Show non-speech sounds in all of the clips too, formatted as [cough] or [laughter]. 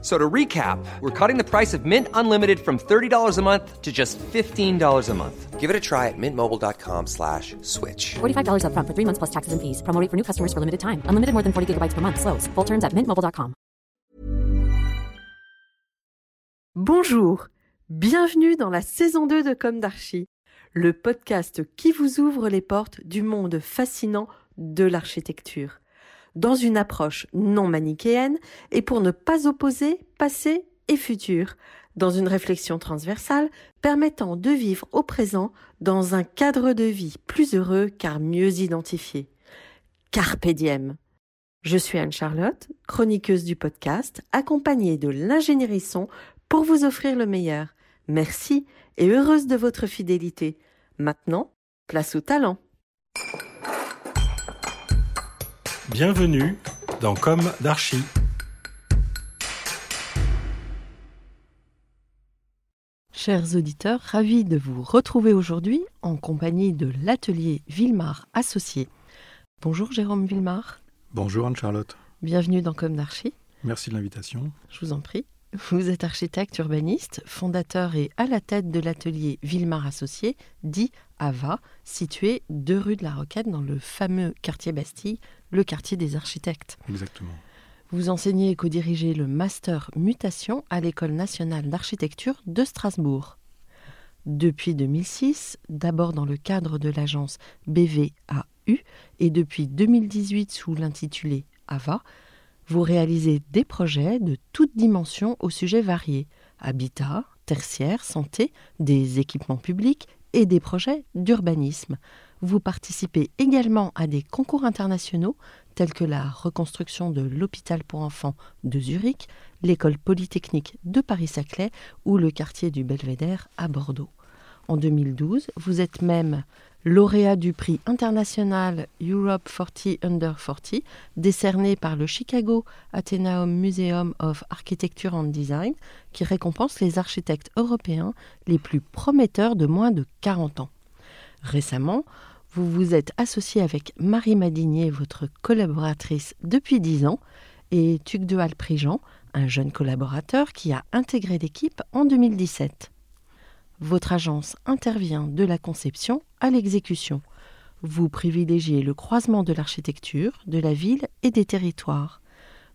So to recap, we're cutting the price of Mint Unlimited from $30 a month to just $15 a month. Give it a try at mintmobile.com slash switch. $45 upfront for three months plus taxes and fees. Promo rate for new customers for limited time. Unlimited more than 40 gigabytes per month. Slows. Full terms at mintmobile.com. Bonjour. Bienvenue dans la saison 2 de Comme d'Archie, le podcast qui vous ouvre les portes du monde fascinant de l'architecture dans une approche non manichéenne et pour ne pas opposer passé et futur, dans une réflexion transversale permettant de vivre au présent dans un cadre de vie plus heureux car mieux identifié. Carpe diem. Je suis Anne-Charlotte, chroniqueuse du podcast, accompagnée de l'ingénierie son pour vous offrir le meilleur. Merci et heureuse de votre fidélité. Maintenant, place au talent. Bienvenue dans Comme d'Archie. Chers auditeurs, ravis de vous retrouver aujourd'hui en compagnie de l'atelier Villemar Associé. Bonjour Jérôme Villemar. Bonjour Anne-Charlotte. Bienvenue dans Comme d'Archie. Merci de l'invitation. Je vous en prie. Vous êtes architecte urbaniste, fondateur et à la tête de l'atelier Villemar Associé, dit AVA, situé deux rue de la Roquette dans le fameux quartier Bastille, le quartier des architectes. Exactement. Vous enseignez et co-dirigez le master mutation à l'École nationale d'architecture de Strasbourg. Depuis 2006, d'abord dans le cadre de l'agence BVAU et depuis 2018 sous l'intitulé AVA, vous réalisez des projets de toutes dimensions aux sujets variés habitat, tertiaire, santé, des équipements publics et des projets d'urbanisme. Vous participez également à des concours internationaux tels que la reconstruction de l'hôpital pour enfants de Zurich, l'école polytechnique de Paris-Saclay ou le quartier du Belvédère à Bordeaux. En 2012, vous êtes même lauréat du prix international Europe 40 Under 40, décerné par le Chicago Athenaeum Museum of Architecture and Design, qui récompense les architectes européens les plus prometteurs de moins de 40 ans. Récemment, vous vous êtes associé avec Marie Madinier, votre collaboratrice depuis 10 ans, et Tuc de Alprigean, un jeune collaborateur qui a intégré l'équipe en 2017. Votre agence intervient de la conception à l'exécution. Vous privilégiez le croisement de l'architecture, de la ville et des territoires.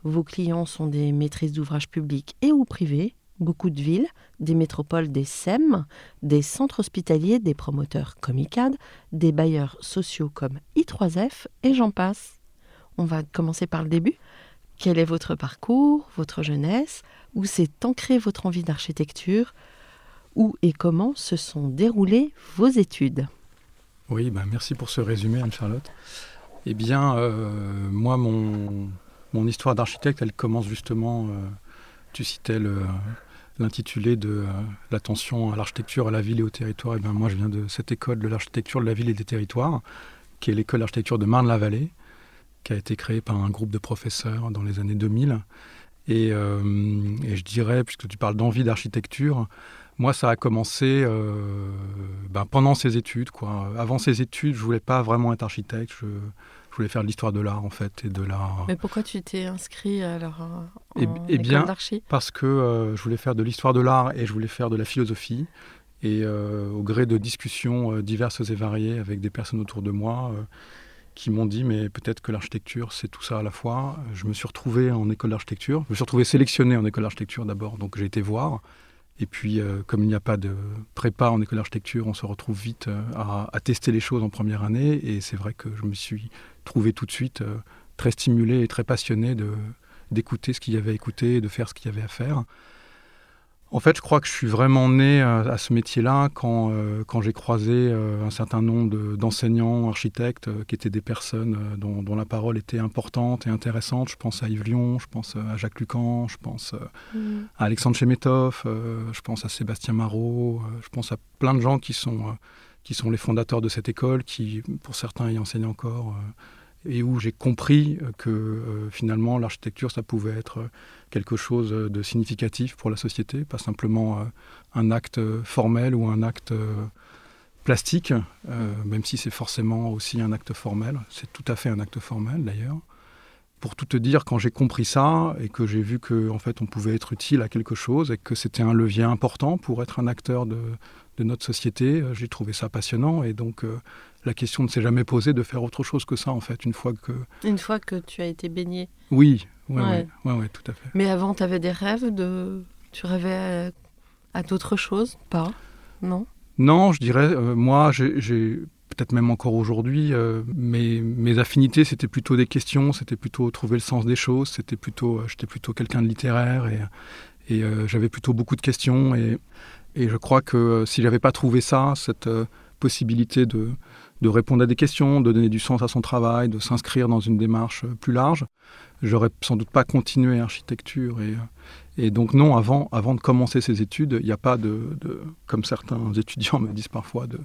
Vos clients sont des maîtrises d'ouvrages publics et ou privés, beaucoup de villes, des métropoles des SEM, des centres hospitaliers, des promoteurs comme ICAD, des bailleurs sociaux comme I3F et j'en passe. On va commencer par le début. Quel est votre parcours, votre jeunesse? Où s'est ancrée votre envie d'architecture? Où et comment se sont déroulées vos études Oui, ben merci pour ce résumé, Anne-Charlotte. Eh bien, euh, moi, mon, histoire d'architecte, elle commence justement, euh, tu citais l'intitulé de euh, l'attention à l'architecture, à la ville et au territoire. Eh bien, moi, je viens de cette école de l'architecture de la ville et des territoires, qui est l'école d'architecture de Marne-la-Vallée, qui a été créée par un groupe de professeurs dans les années 2000. Et, et je dirais, puisque tu parles d'envie d'architecture, moi, ça a commencé euh, ben, pendant ces études. Quoi. Avant ces études, je voulais pas vraiment être architecte. Je, voulais faire de l'histoire de l'art, en fait, et de l'art. Mais pourquoi tu t'es inscrit alors en eh, eh bien, parce que euh, je voulais faire de l'histoire de l'art et je voulais faire de la philosophie. Et euh, au gré de discussions diverses et variées avec des personnes autour de moi qui m'ont dit mais peut-être que l'architecture c'est tout ça à la fois. Je me suis retrouvé en école d'architecture. Je me suis retrouvé sélectionné en école d'architecture d'abord, donc j'ai été voir. Et puis, euh, comme il n'y a pas de prépa en école d'architecture, on se retrouve vite euh, à, tester les choses en première année. Et c'est vrai que je me suis trouvé tout de suite euh, très stimulé et très passionné d'écouter ce qu'il y avait à écouter et de faire ce qu'il y avait à faire. En fait, je crois que je suis vraiment né euh, à ce métier-là quand, euh, quand j'ai croisé euh, un certain nombre d'enseignants, architectes, qui étaient des personnes dont, la parole était importante et intéressante. Je pense à Yves Lyon, je pense à Jacques Lucan, je pense mm. à Alexandre Chemetov, je pense à Sébastien Marot, je pense à plein de gens qui sont, qui sont les fondateurs de cette école, qui, pour certains, y enseignent encore et où j'ai compris que euh, finalement l'architecture, ça pouvait être quelque chose de significatif pour la société, pas simplement euh, un acte formel ou un acte euh, plastique, même si c'est forcément aussi un acte formel. C'est tout à fait un acte formel d'ailleurs. Pour tout te dire, quand j'ai compris ça et que j'ai vu que en fait on pouvait être utile à quelque chose et que c'était un levier important pour être un acteur de, de notre société, j'ai trouvé ça passionnant et donc la question ne s'est jamais posée de faire autre chose que ça, en fait, une fois que... Une fois que tu as été baigné. Oui, oui, ouais. Ouais, tout à fait. Mais avant, tu avais des rêves de... Tu rêvais à, d'autres choses Pas? Non? Non, je dirais, euh, moi, j'ai... Peut-être même encore aujourd'hui, euh, mes, mes, affinités, c'était plutôt des questions, c'était plutôt trouver le sens des choses, c'était plutôt, euh, j'étais plutôt quelqu'un de littéraire et, et j'avais plutôt beaucoup de questions. Et, et je crois que si j'avais pas trouvé ça, cette possibilité de, de répondre à des questions, de donner du sens à son travail, de s'inscrire dans une démarche euh, plus large. J'aurais sans doute pas continué architecture. Et, euh, et donc non, avant, avant de commencer ces études, il n'y a pas de, comme certains [laughs] étudiants me disent parfois, de,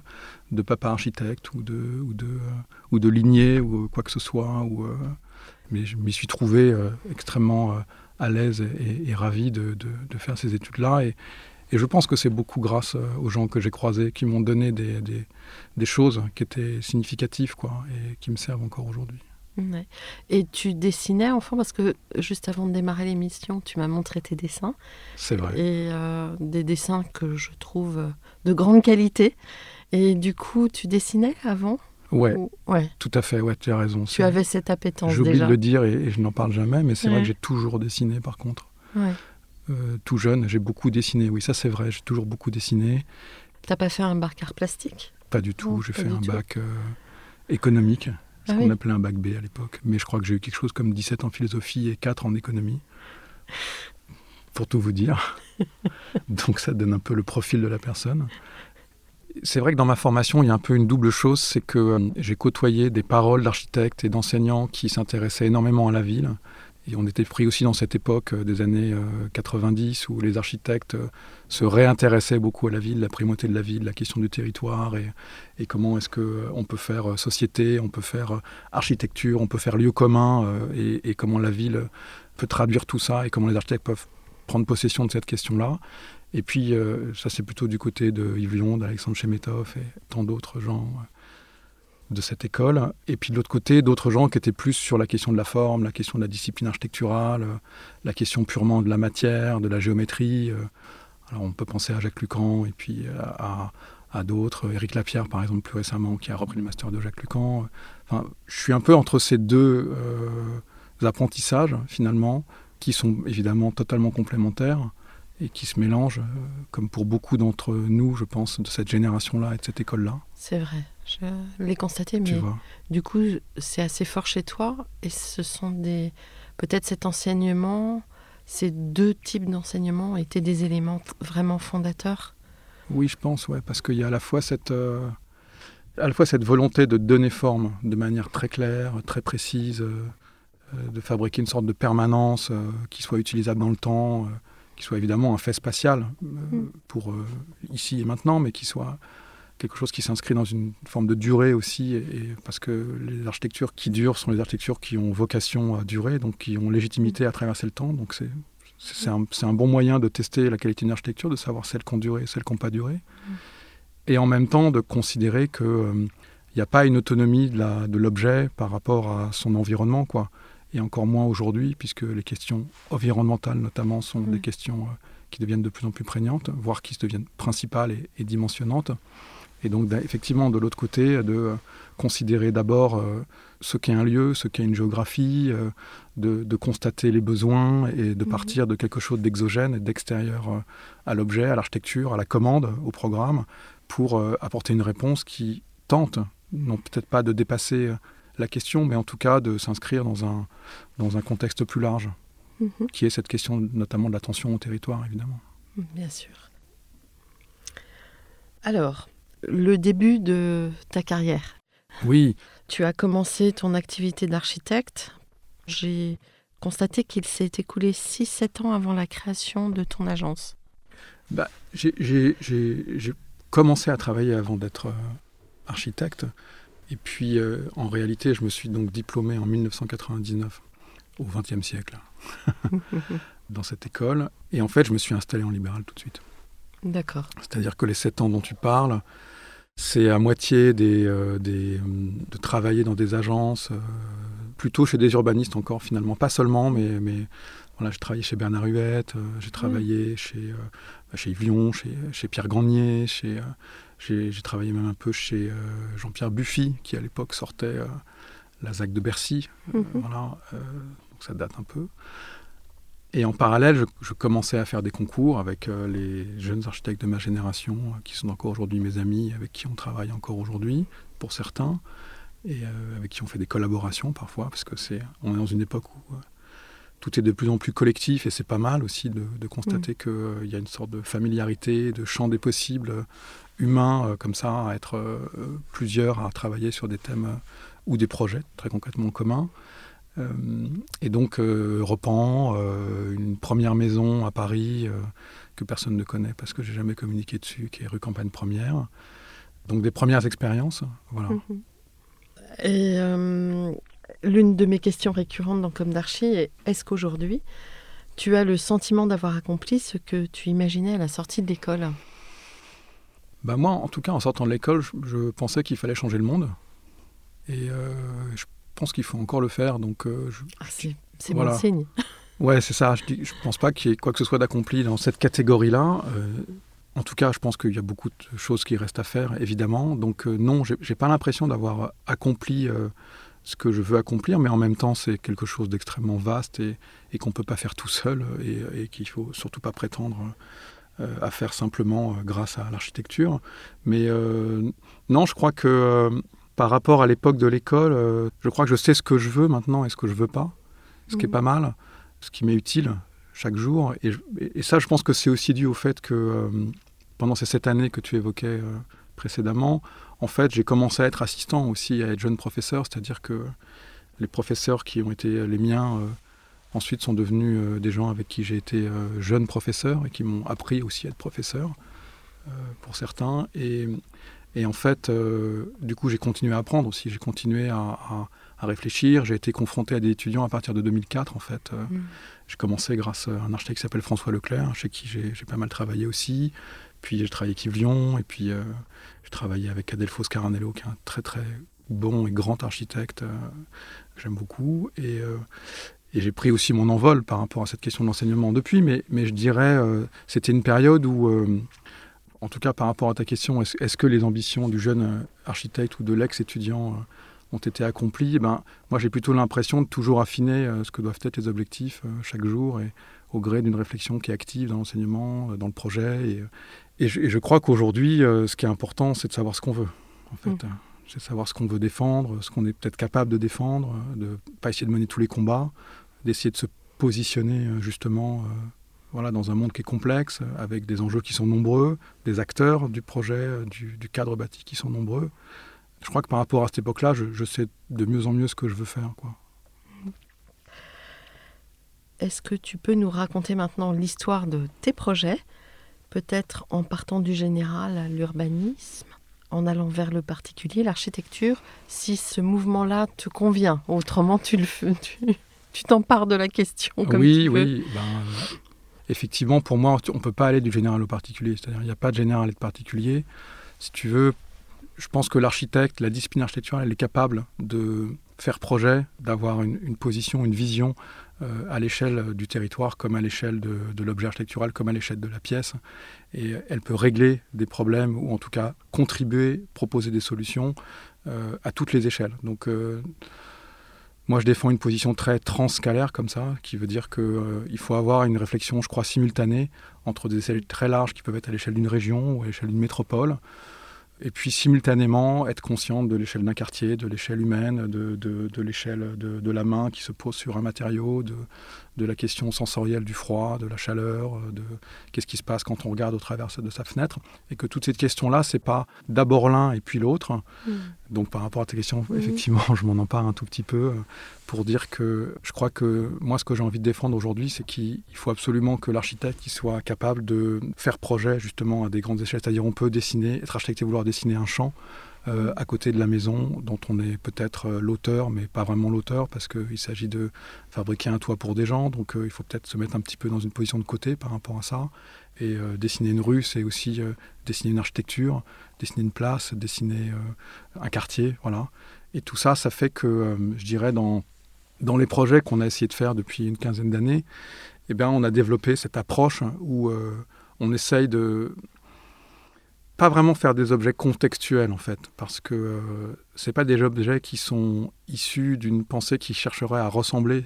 de papa architecte ou de, ou, de, euh, ou de lignée ou quoi que ce soit. Ou, mais je m'y suis trouvé extrêmement à l'aise et, ravi de, de, faire ces études-là. Et je pense que c'est beaucoup grâce euh, aux gens que j'ai croisés qui m'ont donné des, des, choses qui étaient significatives quoi, et qui me servent encore aujourd'hui. Et tu dessinais enfant parce que juste avant de démarrer l'émission, tu m'as montré tes dessins. C'est vrai. Et euh, des dessins que je trouve euh, de grande qualité. Et du coup, tu dessinais avant Ouais, ouais, tout à fait, ouais, tu as raison. Tu avais cette appétence. J'oublie de le dire et, et je n'en parle jamais, mais c'est vrai que j'ai toujours dessiné par contre. Ouais. Euh, tout jeune, j'ai beaucoup dessiné. Oui, ça c'est vrai, j'ai toujours beaucoup dessiné. T'as pas fait un bac art plastique? Pas du tout, j'ai fait un bac euh, économique, ce ah qu'on appelait un bac B à l'époque. Mais je crois que j'ai eu quelque chose comme 17 en philosophie et 4 en économie. Pour tout vous dire. [laughs] Donc ça donne un peu le profil de la personne. C'est vrai que dans ma formation, il y a un peu une double chose, c'est que euh, j'ai côtoyé des paroles d'architectes et d'enseignants qui s'intéressaient énormément à la ville, on était pris aussi dans cette époque euh, des années 90 euh, où les architectes euh, se réintéressaient beaucoup à la ville, la primauté de la ville, la question du territoire et, comment est-ce qu'on peut faire société, on peut faire architecture, on peut faire lieu commun et, comment la ville peut traduire tout ça et comment les architectes peuvent prendre possession de cette question-là. Et puis, ça, c'est plutôt du côté de Yves Lyon, d'Alexandre Chemetov et tant d'autres gens de cette école. Et puis de l'autre côté, d'autres gens qui étaient plus sur la question de la forme, la question de la discipline architecturale, euh, la question purement de la matière, de la géométrie. Euh. Alors on peut penser à Jacques Lucan et puis à, d'autres, Éric Lapierre par exemple plus récemment, qui a repris le master de Jacques Lucan. Enfin, je suis un peu entre ces deux euh, apprentissages finalement, qui sont évidemment totalement complémentaires et qui se mélangent, comme pour beaucoup d'entre nous, je pense, de cette génération-là et de cette école-là. C'est vrai. Je l'ai constaté, mais du coup, c'est assez fort chez toi. Et ce sont des. Peut-être cet enseignement, ces deux types d'enseignement étaient des éléments vraiment fondateurs? Oui, je pense, ouais, parce qu'il y a à la fois cette. Euh, à la fois cette volonté de donner forme de manière très claire, très précise, euh, euh, de fabriquer une sorte de permanence qui soit utilisable dans le temps, qui soit évidemment un fait spatial mm. pour ici et maintenant, mais qui soit quelque chose qui s'inscrit dans une forme de durée aussi, et, parce que les architectures qui durent sont les architectures qui ont vocation à durer, donc qui ont légitimité à traverser le temps. Donc c'est c'est un, un, bon moyen de tester la qualité d'une architecture, de savoir celles qui ont duré et celles qui n'ont pas duré. Et en même temps de considérer qu'il n'y euh, a pas une autonomie de l'objet par rapport à son environnement. quoi. Et encore moins aujourd'hui, puisque les questions environnementales notamment sont des questions euh, qui deviennent de plus en plus prégnantes, voire qui se deviennent principales et, et dimensionnantes. Et donc, effectivement, de l'autre côté, de considérer d'abord euh, ce qu'est un lieu, ce qu'est une géographie, euh, de, constater les besoins et de mhm. partir de quelque chose d'exogène et d'extérieur à l'objet, à l'architecture, à la commande, au programme, pour apporter une réponse qui tente, non peut-être pas de dépasser la question, mais en tout cas de s'inscrire dans un, dans un contexte plus large, mhm. qui est cette question notamment de l'attention au territoire, évidemment. Bien sûr. Alors, le début de ta carrière. Oui. Tu as commencé ton activité d'architecte. J'ai constaté qu'il s'est écoulé 6-7 ans avant la création de ton agence. Bah, j'ai commencé à travailler avant d'être euh, architecte. Et puis, euh, en réalité, je me suis donc diplômé en 1999, au XXe siècle, [laughs] dans cette école. Et en fait, je me suis installé en libéral tout de suite. D'accord. C'est-à-dire que les sept ans dont tu parles, c'est à moitié des, euh, des, de travailler dans des agences, euh, plutôt chez des urbanistes encore finalement, pas seulement, mais, mais voilà, j'ai travaillé chez Bernard Huette, j'ai travaillé chez, bah, chez Yves Lion, chez, chez Pierre Granier, chez, j'ai travaillé même un peu chez euh, Jean-Pierre Buffy, qui à l'époque sortait euh, la ZAC de Bercy. Euh, Mhm. voilà, donc ça date un peu. Et en parallèle, je, je commençais à faire des concours avec euh, les jeunes architectes de ma génération, euh, qui sont encore aujourd'hui mes amis, avec qui on travaille encore aujourd'hui, pour certains, et euh, avec qui on fait des collaborations parfois, parce que c'est, on est dans une époque où tout est de plus en plus collectif, et c'est pas mal aussi de, de constater qu'il y a une sorte de familiarité, de champ des possibles humains, euh, comme ça, à être euh, plusieurs à travailler sur des thèmes euh, ou des projets très concrètement communs. Et donc, euh, une première maison à Paris que personne ne connaît parce que j'ai jamais communiqué dessus, qui est rue Campagne Première. Donc, des premières expériences. Voilà. Mhm. Et l'une de mes questions récurrentes dans Comme d'Archie est est-ce qu'aujourd'hui, tu as le sentiment d'avoir accompli ce que tu imaginais à la sortie de l'école? Bah, moi, en tout cas, en sortant de l'école, je, je pensais qu'il fallait changer le monde. Et euh, je pense qu'il faut encore le faire. Donc, euh, je- Ah, C'est c'est Voilà. bon signe. [laughs] Ouais, c'est ça. Je ne pense pas qu'il y ait quoi que ce soit d'accompli dans cette catégorie-là. Euh, en tout cas, je pense qu'il y a beaucoup de choses qui restent à faire, évidemment. Donc non, j'ai j'ai pas l'impression d'avoir accompli ce que je veux accomplir, mais en même temps, c'est quelque chose d'extrêmement vaste et, et qu'on ne peut pas faire tout seul et, et qu'il faut surtout pas prétendre à faire simplement euh, grâce à l'architecture. Mais euh, non, je crois que euh, par rapport à l'époque de l'école, euh, je crois que je sais ce que je veux maintenant et ce que je veux pas, ce qui est Mhm. pas mal ce qui m'est utile chaque jour. Et, ça, je pense que c'est aussi dû au fait que euh, pendant ces sept années que tu évoquais euh, précédemment, en fait, j'ai commencé à être assistant aussi, à être jeune professeur, c'est-à-dire que les professeurs qui ont été les miens euh, ensuite sont devenus euh, des gens avec qui j'ai été euh, jeune professeur et qui m'ont appris aussi à être professeur, euh, pour certains. Et, et en fait, du coup, j'ai continué à apprendre aussi, j'ai continué à, à- à réfléchir. J'ai été confronté à des étudiants à partir de 2004, en fait. Mm. J'ai commencé grâce à un architecte qui s'appelle François Leclerc, chez qui j'ai pas mal travaillé aussi. Puis j'ai travaillé avec Yves Lyon, et puis euh, j'ai travaillé avec Adelphos Caranello, qui est un très très bon et grand architecte euh, que j'aime beaucoup. Et, euh, et j'ai pris aussi mon envol par rapport à cette question de l'enseignement depuis, mais, mais je dirais, euh, c'était une période où, euh, en tout cas par rapport à ta question, est-ce que les ambitions du jeune euh, architecte ou de l'ex-étudiant euh, ont été accomplies? Eh ben, Moi, j'ai plutôt l'impression de toujours affiner ce que doivent être les objectifs chaque jour et au gré d'une réflexion qui est active dans l'enseignement, dans le projet. Et, et je, et je crois qu'aujourd'hui, ce qui est important, c'est de savoir ce qu'on veut, en fait. Mm. Euh, C'est de savoir ce qu'on veut défendre, ce qu'on est peut-être capable de défendre, de pas essayer de mener tous les combats, d'essayer de se positionner euh, justement euh, voilà, dans un monde qui est complexe, euh, avec des enjeux qui sont nombreux, des acteurs du projet, du, cadre bâti qui sont nombreux. Je crois que par rapport à cette époque-là, je, sais de mieux en mieux ce que je veux faire. Quoi. Est-ce que tu peux nous raconter maintenant l'histoire de tes projets, peut-être en partant du général à l'urbanisme, en allant vers le particulier, l'architecture, si ce mouvement-là te convient Autrement, tu le fais- tu t'empares de la question comme oui, tu oui. ben, euh, effectivement, pour moi, on ne peut pas aller du général au particulier. C'est-à-dire, il n'y a pas de général et de particulier. Si tu veux, je pense que l'architecte, la discipline architecturale, elle est capable de faire projet, d'avoir une, une position, une vision euh, à l'échelle du territoire, comme à l'échelle de, de l'objet architectural, comme à l'échelle de la pièce. Et elle peut régler des problèmes, ou en tout cas contribuer, proposer des solutions euh, à toutes les échelles. Donc, euh, moi, je défends une position très transscalaire comme ça, qui veut dire qu'il faut avoir une réflexion, je crois, simultanée entre des échelles très larges qui peuvent être à l'échelle d'une région ou à l'échelle d'une métropole, et puis simultanément être conscient de l'échelle d'un quartier, de l'échelle humaine, de, l'échelle de, de la main qui se pose sur un matériau, de la question sensorielle du froid, de la chaleur, de qu'est-ce qui se passe quand on regarde au travers de sa fenêtre, et que toutes ces questions-là, c'est pas d'abord l'un et puis l'autre. Mm. Donc par rapport à tes questions, Mhm. effectivement, [laughs] je m'en empare un tout petit peu euh, pour dire que je crois que moi, ce que j'ai envie de défendre aujourd'hui, c'est qu'il il faut absolument que l'architecte soit capable de faire projet justement à des grandes échelles. C'est-à-dire on peut dessiner, être architecte et vouloir dessiner un champ, euh, à côté de la maison, dont on est peut-être euh, l'auteur, mais pas vraiment l'auteur, parce qu'il s'agit de fabriquer un toit pour des gens, donc euh, il faut peut-être se mettre un petit peu dans une position de côté par rapport à ça. Et dessiner une rue, c'est aussi dessiner une architecture, dessiner une place, dessiner un quartier, voilà. Et tout ça, ça fait que, je dirais, dans, dans les projets qu'on a essayé de faire depuis une quinzaine d'années, eh bien, on a développé cette approche où on essaye de pas vraiment faire des objets contextuels en fait, parce que euh, c'est pas des objets qui sont issus d'une pensée qui chercherait à ressembler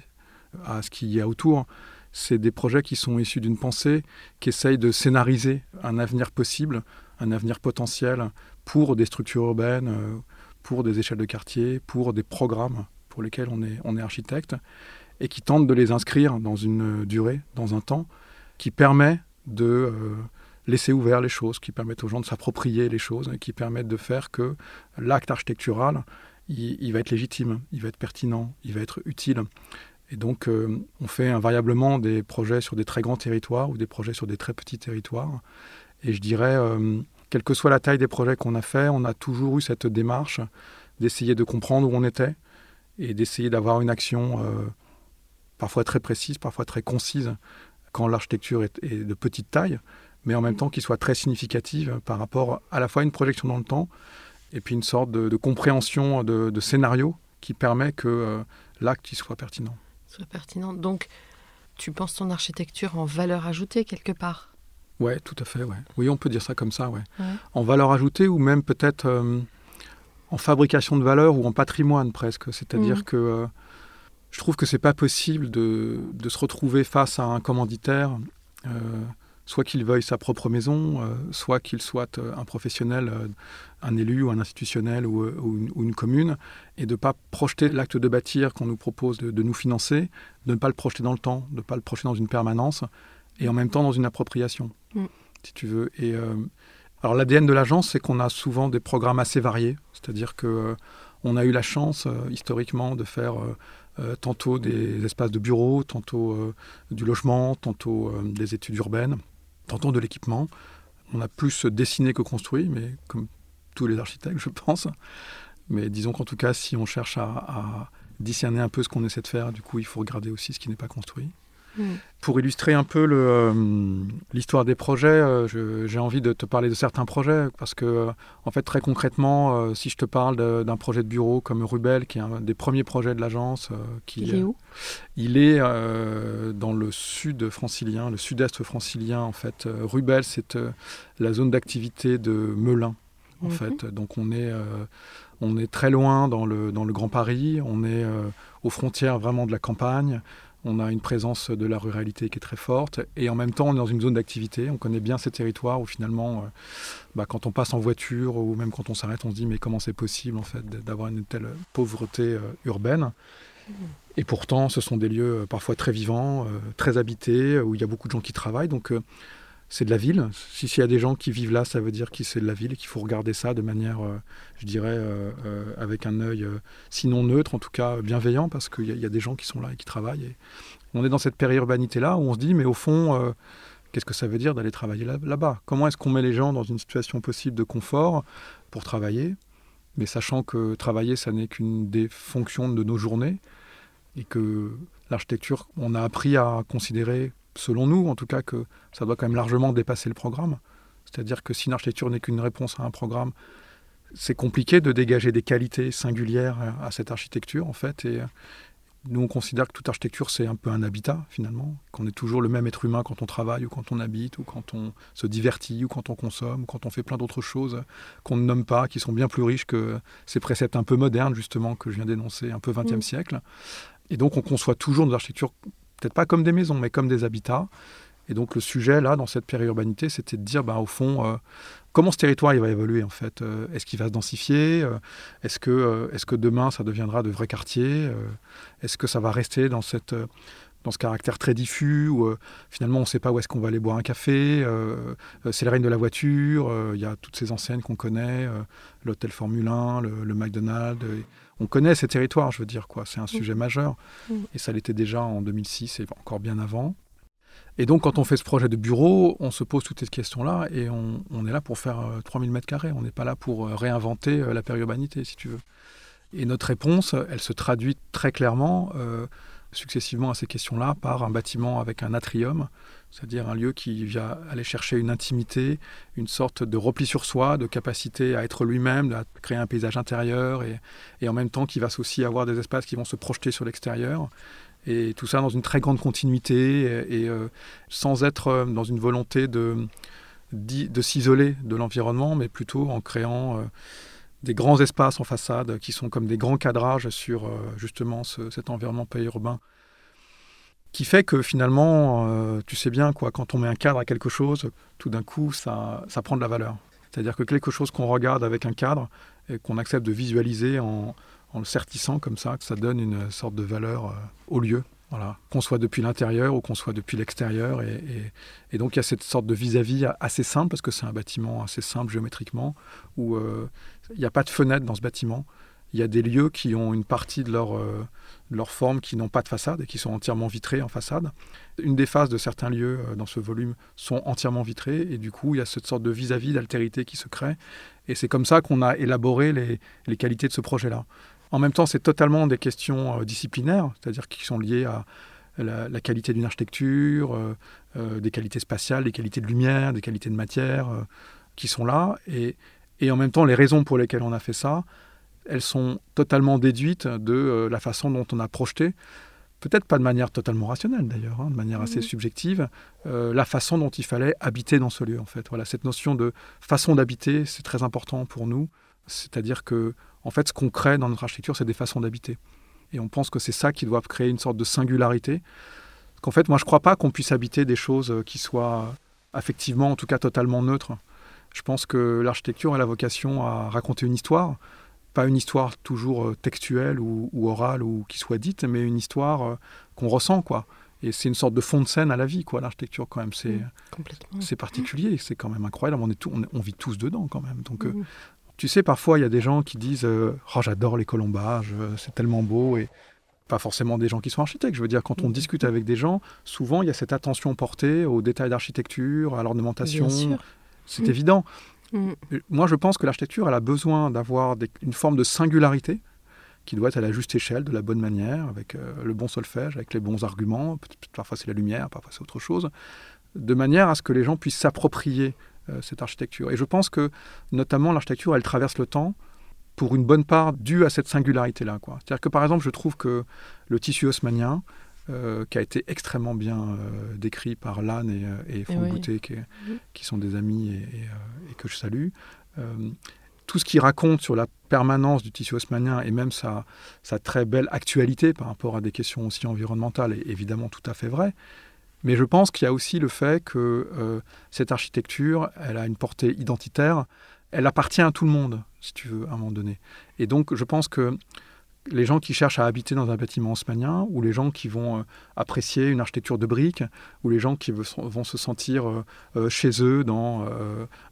à ce qu'il y a autour. C'est des projets qui sont issus d'une pensée qui essaye de scénariser un avenir possible, un avenir potentiel pour des structures urbaines, euh, pour des échelles de quartier, pour des programmes pour lesquels on est, on est architecte, et qui tente de les inscrire dans une durée, dans un temps, qui permet de euh, laisser ouvert les choses, qui permettent aux gens de s'approprier les choses, et qui permettent de faire que l'acte architectural, il, va être légitime, il va être pertinent, il va être utile. Et donc, euh, on fait invariablement des projets sur des très grands territoires ou des projets sur des très petits territoires. Et je dirais, euh, quelle que soit la taille des projets qu'on a fait, on a toujours eu cette démarche d'essayer de comprendre où on était et d'essayer d'avoir une action euh, parfois très précise, parfois très concise, quand l'architecture est de petite taille, mais en même temps qui soit très significative par rapport à la fois à une projection dans le temps et puis une sorte de, de compréhension de, de, scénario qui permet que euh, l'acte y soit pertinent. Soit pertinent. Donc, tu penses ton architecture en valeur ajoutée quelque part? Ouais, tout à fait. Ouais. Oui, on peut dire ça comme ça. Ouais. Ouais. En valeur ajoutée ou même peut-être euh, en fabrication de valeur ou en patrimoine presque. C'est-à-dire Mhm. que euh, je trouve que c'est pas possible de, de se retrouver face à un commanditaire, euh, soit qu'il veuille sa propre maison, euh, soit qu'il soit euh, un professionnel, euh, un élu ou un institutionnel ou, ou une, ou une commune, et de ne pas projeter l'acte de bâtir qu'on nous propose de, de nous financer, de ne pas le projeter dans le temps, de ne pas le projeter dans une permanence, et en même temps dans une appropriation, Mm. si tu veux. Et euh, alors l'ADN de l'agence, c'est qu'on a souvent des programmes assez variés, c'est-à-dire que euh, on a eu la chance historiquement de faire euh, tantôt des espaces de bureaux, tantôt euh, du logement, tantôt euh, des études urbaines, tantôt de l'équipement. On a plus dessiné que construit, mais comme tous les architectes, je pense. Mais disons qu'en tout cas, si on cherche à, à discerner un peu ce qu'on essaie de faire, du coup, il faut regarder aussi ce qui n'est pas construit. Mm. Pour illustrer un peu le, euh, l'histoire des projets, euh, j'ai envie de te parler de certains projets parce que, euh, en fait, très concrètement, si je te parle de- d'un projet de bureau comme Rubel, qui est un des premiers projets de l'agence, qui Il est où? Il est dans le sud francilien, le sud-est francilien en fait. Rubel, c'est la zone d'activité de Melun en fait. Donc on est, on est très loin dans le, dans le Grand Paris, on est euh, aux frontières vraiment de la campagne. On a une présence de la ruralité qui est très forte et en même temps on est dans une zone d'activité. On connaît bien ces territoires où finalement, euh, bah, quand on passe en voiture ou même quand on s'arrête, on se dit mais comment c'est possible en fait d'avoir une telle pauvreté euh, urbaine? Et pourtant, ce sont des lieux euh, parfois très vivants, très habités, où il y a beaucoup de gens qui travaillent. Donc, c'est de la ville. Si s'il y a des gens qui vivent là, ça veut dire que c'est de la ville et qu'il faut regarder ça de manière, euh, je dirais, euh, euh, avec un œil, sinon neutre, en tout cas bienveillant, parce qu'il y, a- des gens qui sont là et qui travaillent. On est dans cette périurbanité-là où on se dit, mais au fond, qu'est-ce que ça veut dire d'aller travailler là- là-bas? Comment est-ce qu'on met les gens dans une situation possible de confort pour travailler? Mais sachant que travailler, ça n'est qu'une des fonctions de nos journées, et que l'architecture, on a appris à considérer, selon nous en tout cas, que ça doit quand même largement dépasser le programme. C'est-à-dire que si une architecture n'est qu'une réponse à un programme, c'est compliqué de dégager des qualités singulières à, cette architecture, en fait. Et euh, nous, on considère que toute architecture, c'est un peu un habitat, finalement, qu'on est toujours le même être humain quand on travaille, ou quand on habite, ou quand on se divertit, ou quand on consomme, ou quand on fait plein d'autres choses qu'on ne nomme pas, qui sont bien plus riches que ces préceptes un peu modernes, justement, que je viens d'énoncer, un peu 20e Mm. siècle. Et donc, on conçoit toujours nos architectures, peut-être pas comme des maisons, mais comme des habitats. Et donc, le sujet, là, dans cette périurbanité, c'était de dire, ben, au fond, euh, comment ce territoire il va évoluer, en fait? Euh, Est-ce qu'il va se densifier? Euh, Est-ce que, euh, est-ce que demain, ça deviendra de vrais quartiers? Est-ce que ça va rester dans cette... dans ce caractère très diffus, où finalement on ne sait pas où est-ce qu'on va aller boire un café, c'est le règne de la voiture, il y a toutes ces enseignes qu'on connaît, l'hôtel Formule 1, le, le McDonald's, on connaît ces territoires, je veux dire, quoi. c'est un sujet majeur, Mm. et ça l'était déjà en 2006 et encore bien avant. Et donc, quand on fait ce projet de bureau, on se pose toutes ces questions-là et on, on, est là pour faire 3000 mètres carrés. On n'est pas là pour réinventer la périurbanité, si tu veux. Et notre réponse, elle se traduit très clairement, euh, successivement à ces questions-là, par un bâtiment avec un atrium, c'est-à-dire un lieu qui vient aller chercher une intimité, une sorte de repli sur soi, de capacité à être lui-même, à créer un paysage intérieur, et, en même temps qui va aussi avoir des espaces qui vont se projeter sur l'extérieur. Et tout ça dans une très grande continuité et, euh, sans être euh, dans une volonté de, de s'isoler de l'environnement, mais plutôt en créant... Euh, des grands espaces en façade qui sont comme des grands cadrages sur justement cet environnement urbain qui fait que finalement, euh, tu sais bien, quoi, quand on met un cadre à quelque chose, tout d'un coup, ça, ça prend de la valeur. C'est-à-dire que quelque chose qu'on regarde avec un cadre et qu'on accepte de visualiser en, le sertissant comme ça, que ça donne une sorte de valeur euh, au lieu. Voilà. Qu'on soit depuis l'intérieur ou qu'on soit depuis l'extérieur. Et, et, donc il y a cette sorte de vis-à-vis assez simple, parce que c'est un bâtiment assez simple géométriquement, où il n'y a pas de fenêtre dans ce bâtiment. Il y a des lieux qui ont une partie de leur, euh, forme qui n'ont pas de façade et qui sont entièrement vitrés en façade. Une des faces de certains lieux euh, dans ce volume sont entièrement vitrées et du coup il y a cette sorte de vis-à-vis d'altérité qui se crée. Et c'est comme ça qu'on a élaboré les, les, qualités de ce projet-là. En même temps, c'est totalement des questions euh, disciplinaires, c'est-à-dire qui sont liées à la, qualité d'une architecture, des qualités spatiales, des qualités de lumière, des qualités de matière qui sont là. Et, et en même temps, les raisons pour lesquelles on a fait ça, elles sont totalement déduites de euh, la façon dont on a projeté, peut-être pas de manière totalement rationnelle d'ailleurs, hein, de manière assez mhm. subjective, euh, la façon dont il fallait habiter dans ce lieu en fait. Voilà, cette notion de façon d'habiter, c'est très important pour nous. C'est-à-dire que, en fait, ce qu'on crée dans notre architecture, c'est des façons d'habiter. Et on pense que c'est ça qui doit créer une sorte de singularité. Qu'en fait, moi, je ne crois pas qu'on puisse habiter des choses qui soient affectivement, en tout cas, totalement neutres. Je pense que l'architecture a la vocation à raconter une histoire, pas une histoire toujours euh, textuelle ou, orale ou qui soit dite, mais une histoire euh, qu'on ressent, quoi. Et c'est une sorte de fond de scène à la vie, quoi, l'architecture, quand même. C'est, mmh, particulier, c'est quand même incroyable. On, est tout, on, vit tous dedans, quand même. Donc, euh, tu sais, parfois, il y a des gens qui disent Oh, j'adore les colombages, c'est tellement beau. Et pas forcément des gens qui sont architectes. Je veux dire, quand on mmh. discute avec des gens, souvent, il y a cette attention portée aux détails d'architecture, à l'ornementation, c'est évident. Mm. Moi, je pense que l'architecture, a besoin d'avoir une forme de singularité qui doit être à la juste échelle, de la bonne manière, avec euh, le bon solfège, avec les bons arguments. Parfois, c'est la lumière, parfois, c'est autre chose. De manière à ce que les gens puissent s'approprier euh, cette architecture. Et je pense que, notamment, l'architecture, elle traverse le temps pour une bonne part due à cette singularité-là. C'est-à-dire que, par exemple, je trouve que le tissu haussmannien, euh, qui a été extrêmement bien euh, décrit par Lannes et, euh, et Franck Boutet, qui, sont des amis et, que je salue. tout ce qui raconte sur la permanence du tissu haussmannien et même sa, sa, très belle actualité par rapport à des questions aussi environnementales est évidemment tout à fait vrai. Mais je pense qu'il y a aussi le fait que cette architecture, elle a une portée identitaire, elle appartient à tout le monde, si tu veux, à un moment donné. Et donc, je pense que les gens qui cherchent à habiter dans un bâtiment haussmannien, ou les gens qui vont euh, apprécier une architecture de briques, ou les gens qui vont se sentir euh, euh, chez eux dans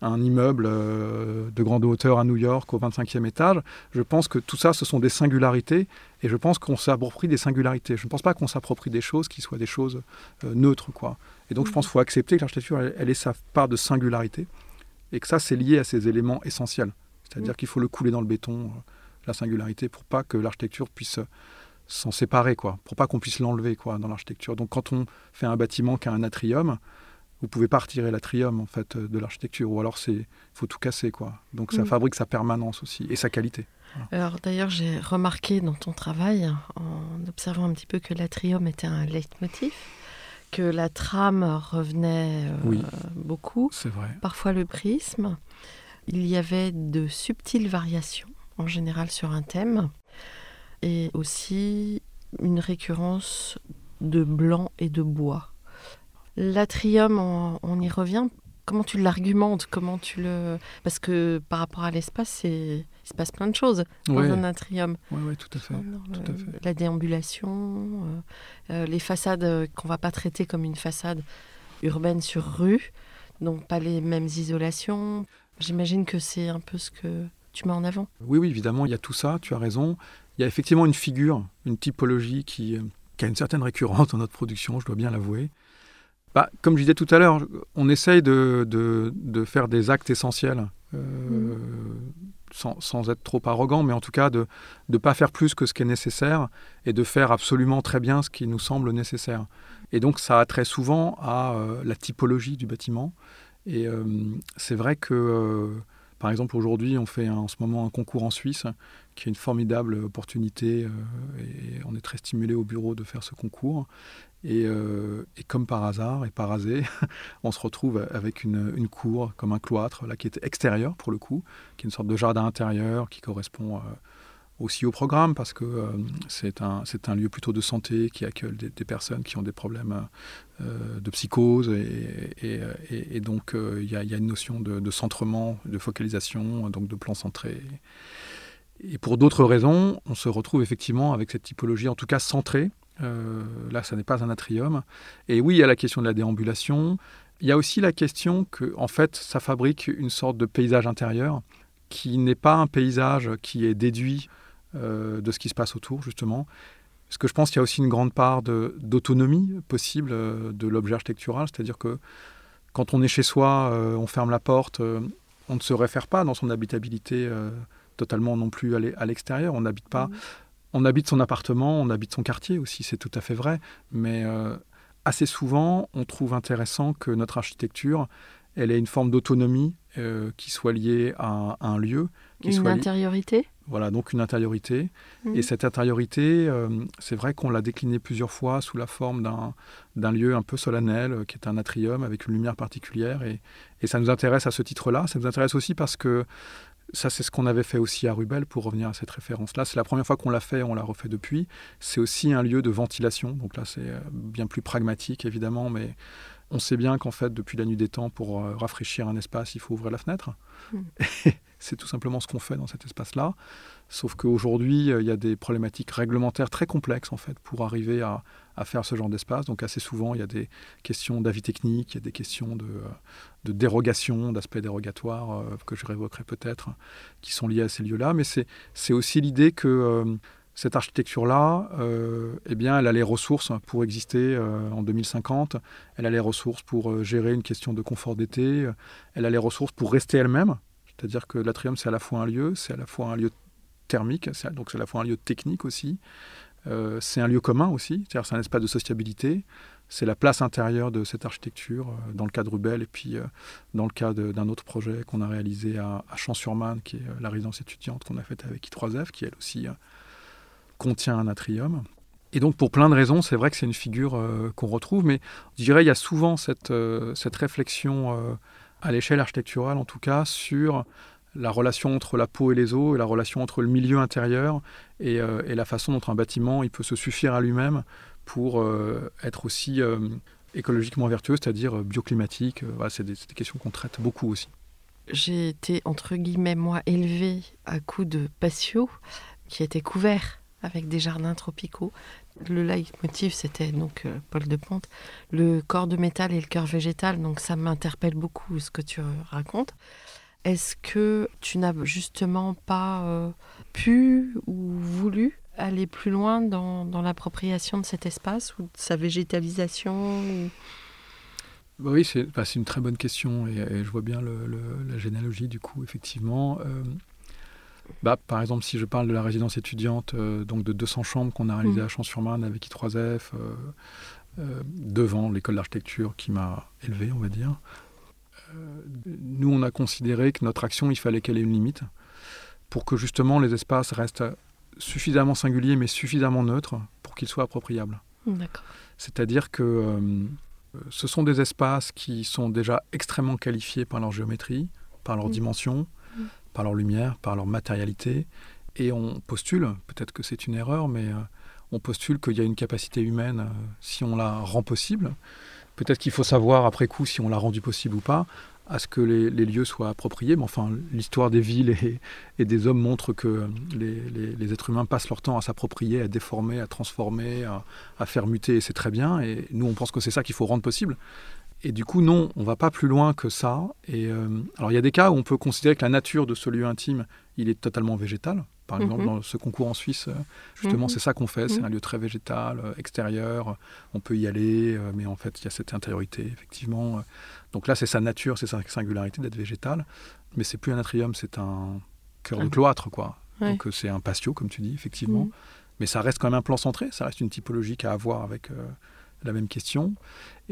un immeuble de grande hauteur à New York au 25e étage, je pense que tout ça, ce sont des singularités, et je pense qu'on s'approprie des singularités. Je ne pense pas qu'on s'approprie des choses qui soient des choses neutres. quoi. Et donc je pense qu'il faut accepter que l'architecture, elle, ait sa part de singularité, et que ça, c'est lié à ces éléments essentiels. C'est-à-dire qu'il faut le couler dans le béton la singularité pour pas que l'architecture puisse s'en séparer, quoi, pour pas qu'on puisse l'enlever quoi, dans l'architecture. Donc quand on fait un bâtiment qui a un atrium, vous pouvez pas retirer l'atrium en fait de l'architecture, ou alors c'est faut tout casser quoi. Donc ça mm. fabrique sa permanence aussi et sa qualité. Alors d'ailleurs j'ai remarqué dans ton travail, en observant un petit peu que l'atrium était un leitmotiv, que la trame revenait euh, beaucoup, c'est vrai. parfois le prisme. Il y avait de subtiles variations en général sur un thème, et aussi une récurrence de blanc et de bois. L'atrium, on, y revient. Comment tu l'argumentes? Comment tu le Parce que par rapport à l'espace, il se passe plein de choses dans un atrium. Oui, tout à fait. La déambulation, euh, euh, les façades qu'on va pas traiter comme une façade urbaine sur rue, donc pas les mêmes isolations. J'imagine que c'est un peu ce que tu mets en avant. Oui, oui, évidemment, il y a tout ça, tu as raison. Il y a effectivement une figure, une typologie qui, euh, qui a une certaine récurrence dans notre production, je dois bien l'avouer. bah, Comme je disais tout à l'heure, on essaye de, de, de, faire des actes essentiels. Euh, sans, sans, être trop arrogant, mais en tout cas de ne pas faire plus que ce qui est nécessaire et de faire absolument très bien ce qui nous semble nécessaire. Et donc ça a très souvent à euh, la typologie du bâtiment. Et euh, c'est vrai que, par exemple, aujourd'hui, on fait en ce moment un concours en Suisse, qui est une formidable opportunité, et on est très stimulé au bureau de faire ce concours. Et, et, comme par hasard et par hasard, [laughs] on se retrouve avec une, cour comme un cloître, là, qui est extérieur pour le coup, qui est une sorte de jardin intérieur qui correspond aussi au programme parce que euh, c'est un, un lieu plutôt de santé qui accueille des, personnes qui ont des problèmes euh, de psychose et, donc euh, il y, a une notion de, centrement, de focalisation, donc de plan centré. Et pour d'autres raisons, on se retrouve effectivement avec cette typologie, en tout cas centrée. là, ça n'est pas un atrium. Et oui, il y a la question de la déambulation. Il y a aussi la question que, en fait, ça fabrique une sorte de paysage intérieur qui n'est pas un paysage qui est déduit euh, de ce qui se passe autour, justement. Parce que je pense qu'il y a aussi une grande part d'autonomie possible euh, de l'objet architectural, c'est-à-dire que quand on est chez soi, euh, on ferme la porte, on ne se réfère pas dans son habitabilité totalement non plus à l'extérieur, on n'habite pas. Mmh. On habite son appartement, on habite son quartier aussi, c'est tout à fait vrai. Mais assez souvent, on trouve intéressant que notre architecture, elle ait une forme d'autonomie qui soit liée à, un lieu. Qui une intériorité voilà, donc une intériorité. Et mmh. cette intériorité, euh, c'est vrai qu'on l'a déclinée plusieurs fois sous la forme d'un lieu un peu solennel, euh, qui est un atrium avec une lumière particulière. Et, et ça nous intéresse à ce titre-là. Ça nous intéresse aussi parce que ça, c'est ce qu'on avait fait aussi à Rubel, pour revenir à cette référence-là. C'est la première fois qu'on l'a fait, on l'a refait depuis. C'est aussi un lieu de ventilation. Donc là, c'est euh, bien plus pragmatique, évidemment, mais on sait bien qu'en fait, depuis la nuit des temps, pour rafraîchir un espace, il faut ouvrir la fenêtre. [laughs] Mmh. C'est tout simplement ce qu'on fait dans cet espace-là. Sauf qu'aujourd'hui, euh, il y a des problématiques réglementaires très complexes en fait pour arriver à, faire ce genre d'espace. Donc assez souvent, il y a des questions d'avis technique, il y a des questions de, euh, de dérogation, d'aspects dérogatoires euh, que je révoquerai peut-être, qui sont liés à ces lieux-là. Mais c'est aussi l'idée que cette architecture-là, eh bien, elle a les ressources pour exister en 2050. Elle a les ressources pour gérer une question de confort d'été. Elle a les ressources pour rester elle-même. C'est-à-dire que l'atrium, c'est à la fois un lieu, c'est à la fois un lieu thermique, donc c'est à la fois un lieu technique aussi, euh, c'est un lieu commun aussi, c'est-à-dire c'est un espace de sociabilité, c'est la place intérieure de cette architecture euh, dans le cas de Rubel et puis euh, dans le cas d'un autre projet qu'on a réalisé à, Champs-sur-Marne, qui est la résidence étudiante qu'on a faite avec I3F, qui elle aussi contient un atrium. Et donc pour plein de raisons, c'est vrai que c'est une figure qu'on retrouve, mais je dirais il y a souvent cette, cette réflexion à l'échelle architecturale en tout cas, sur la relation entre la peau et les os, et la relation entre le milieu intérieur et, euh, la façon dont un bâtiment il peut se suffire à lui-même pour euh, être aussi euh, écologiquement vertueux, c'est-à-dire bioclimatique. c'est des, des, questions qu'on traite beaucoup aussi. J'ai été, entre guillemets, moi, élevée à coups de patio qui était couvert avec des jardins tropicaux. Le leitmotiv, c'était donc euh, Paul de Ponte, le corps de métal et le cœur végétal. Donc ça m'interpelle beaucoup ce que tu racontes. Est-ce que tu n'as justement pas euh, pu ou voulu aller plus loin dans, l'appropriation de cet espace ou de sa végétalisation bah Oui, c'est une très bonne question et, je vois bien la généalogie du coup, effectivement. Euh, bah, par exemple, si je parle de la résidence étudiante, euh, donc de 200 chambres qu'on a réalisées mm. à Champs-sur-Marne avec I3F, euh, euh, devant l'école d'architecture qui m'a élevé, on va dire, nous, on a considéré que notre action, il fallait qu'elle ait une limite pour que justement les espaces restent suffisamment singuliers mais suffisamment neutres pour qu'ils soient appropriables. C'est-à-dire que ce sont des espaces qui sont déjà extrêmement qualifiés par leur géométrie, par leur mm. dimension, mm par leur lumière, par leur matérialité. Et on postule, peut-être que c'est une erreur, mais euh, on postule qu'il y a une capacité humaine euh, si on la rend possible. Peut-être qu'il faut savoir après coup si on l'a rendu possible ou pas, à ce que les, lieux soient appropriés. Mais enfin, l'histoire des villes et, des hommes montre que les, êtres humains passent leur temps à s'approprier, à déformer, à transformer, à, à faire muter, et c'est très bien. Et nous, on pense que c'est ça qu'il faut rendre possible. Et du coup, non, on va pas plus loin que ça. Et euh, alors, il y a des cas où on peut considérer que la nature de ce lieu intime, il est totalement végétal, Par exemple, Mhm. dans ce concours en Suisse, euh, justement, Mhm. c'est ça qu'on fait. C'est Mhm. un lieu très végétal, euh, extérieur. On peut y aller, mais en fait, il y a cette intériorité, effectivement. Donc là, c'est sa nature, c'est sa singularité d'être végétal. Mais c'est plus un atrium, c'est un cœur de Ah. cloître, quoi. Ouais. Donc c'est un patio, comme tu dis, effectivement. Mais ça reste quand même un plan centré, ça reste une typologie à avoir avec euh, la même question.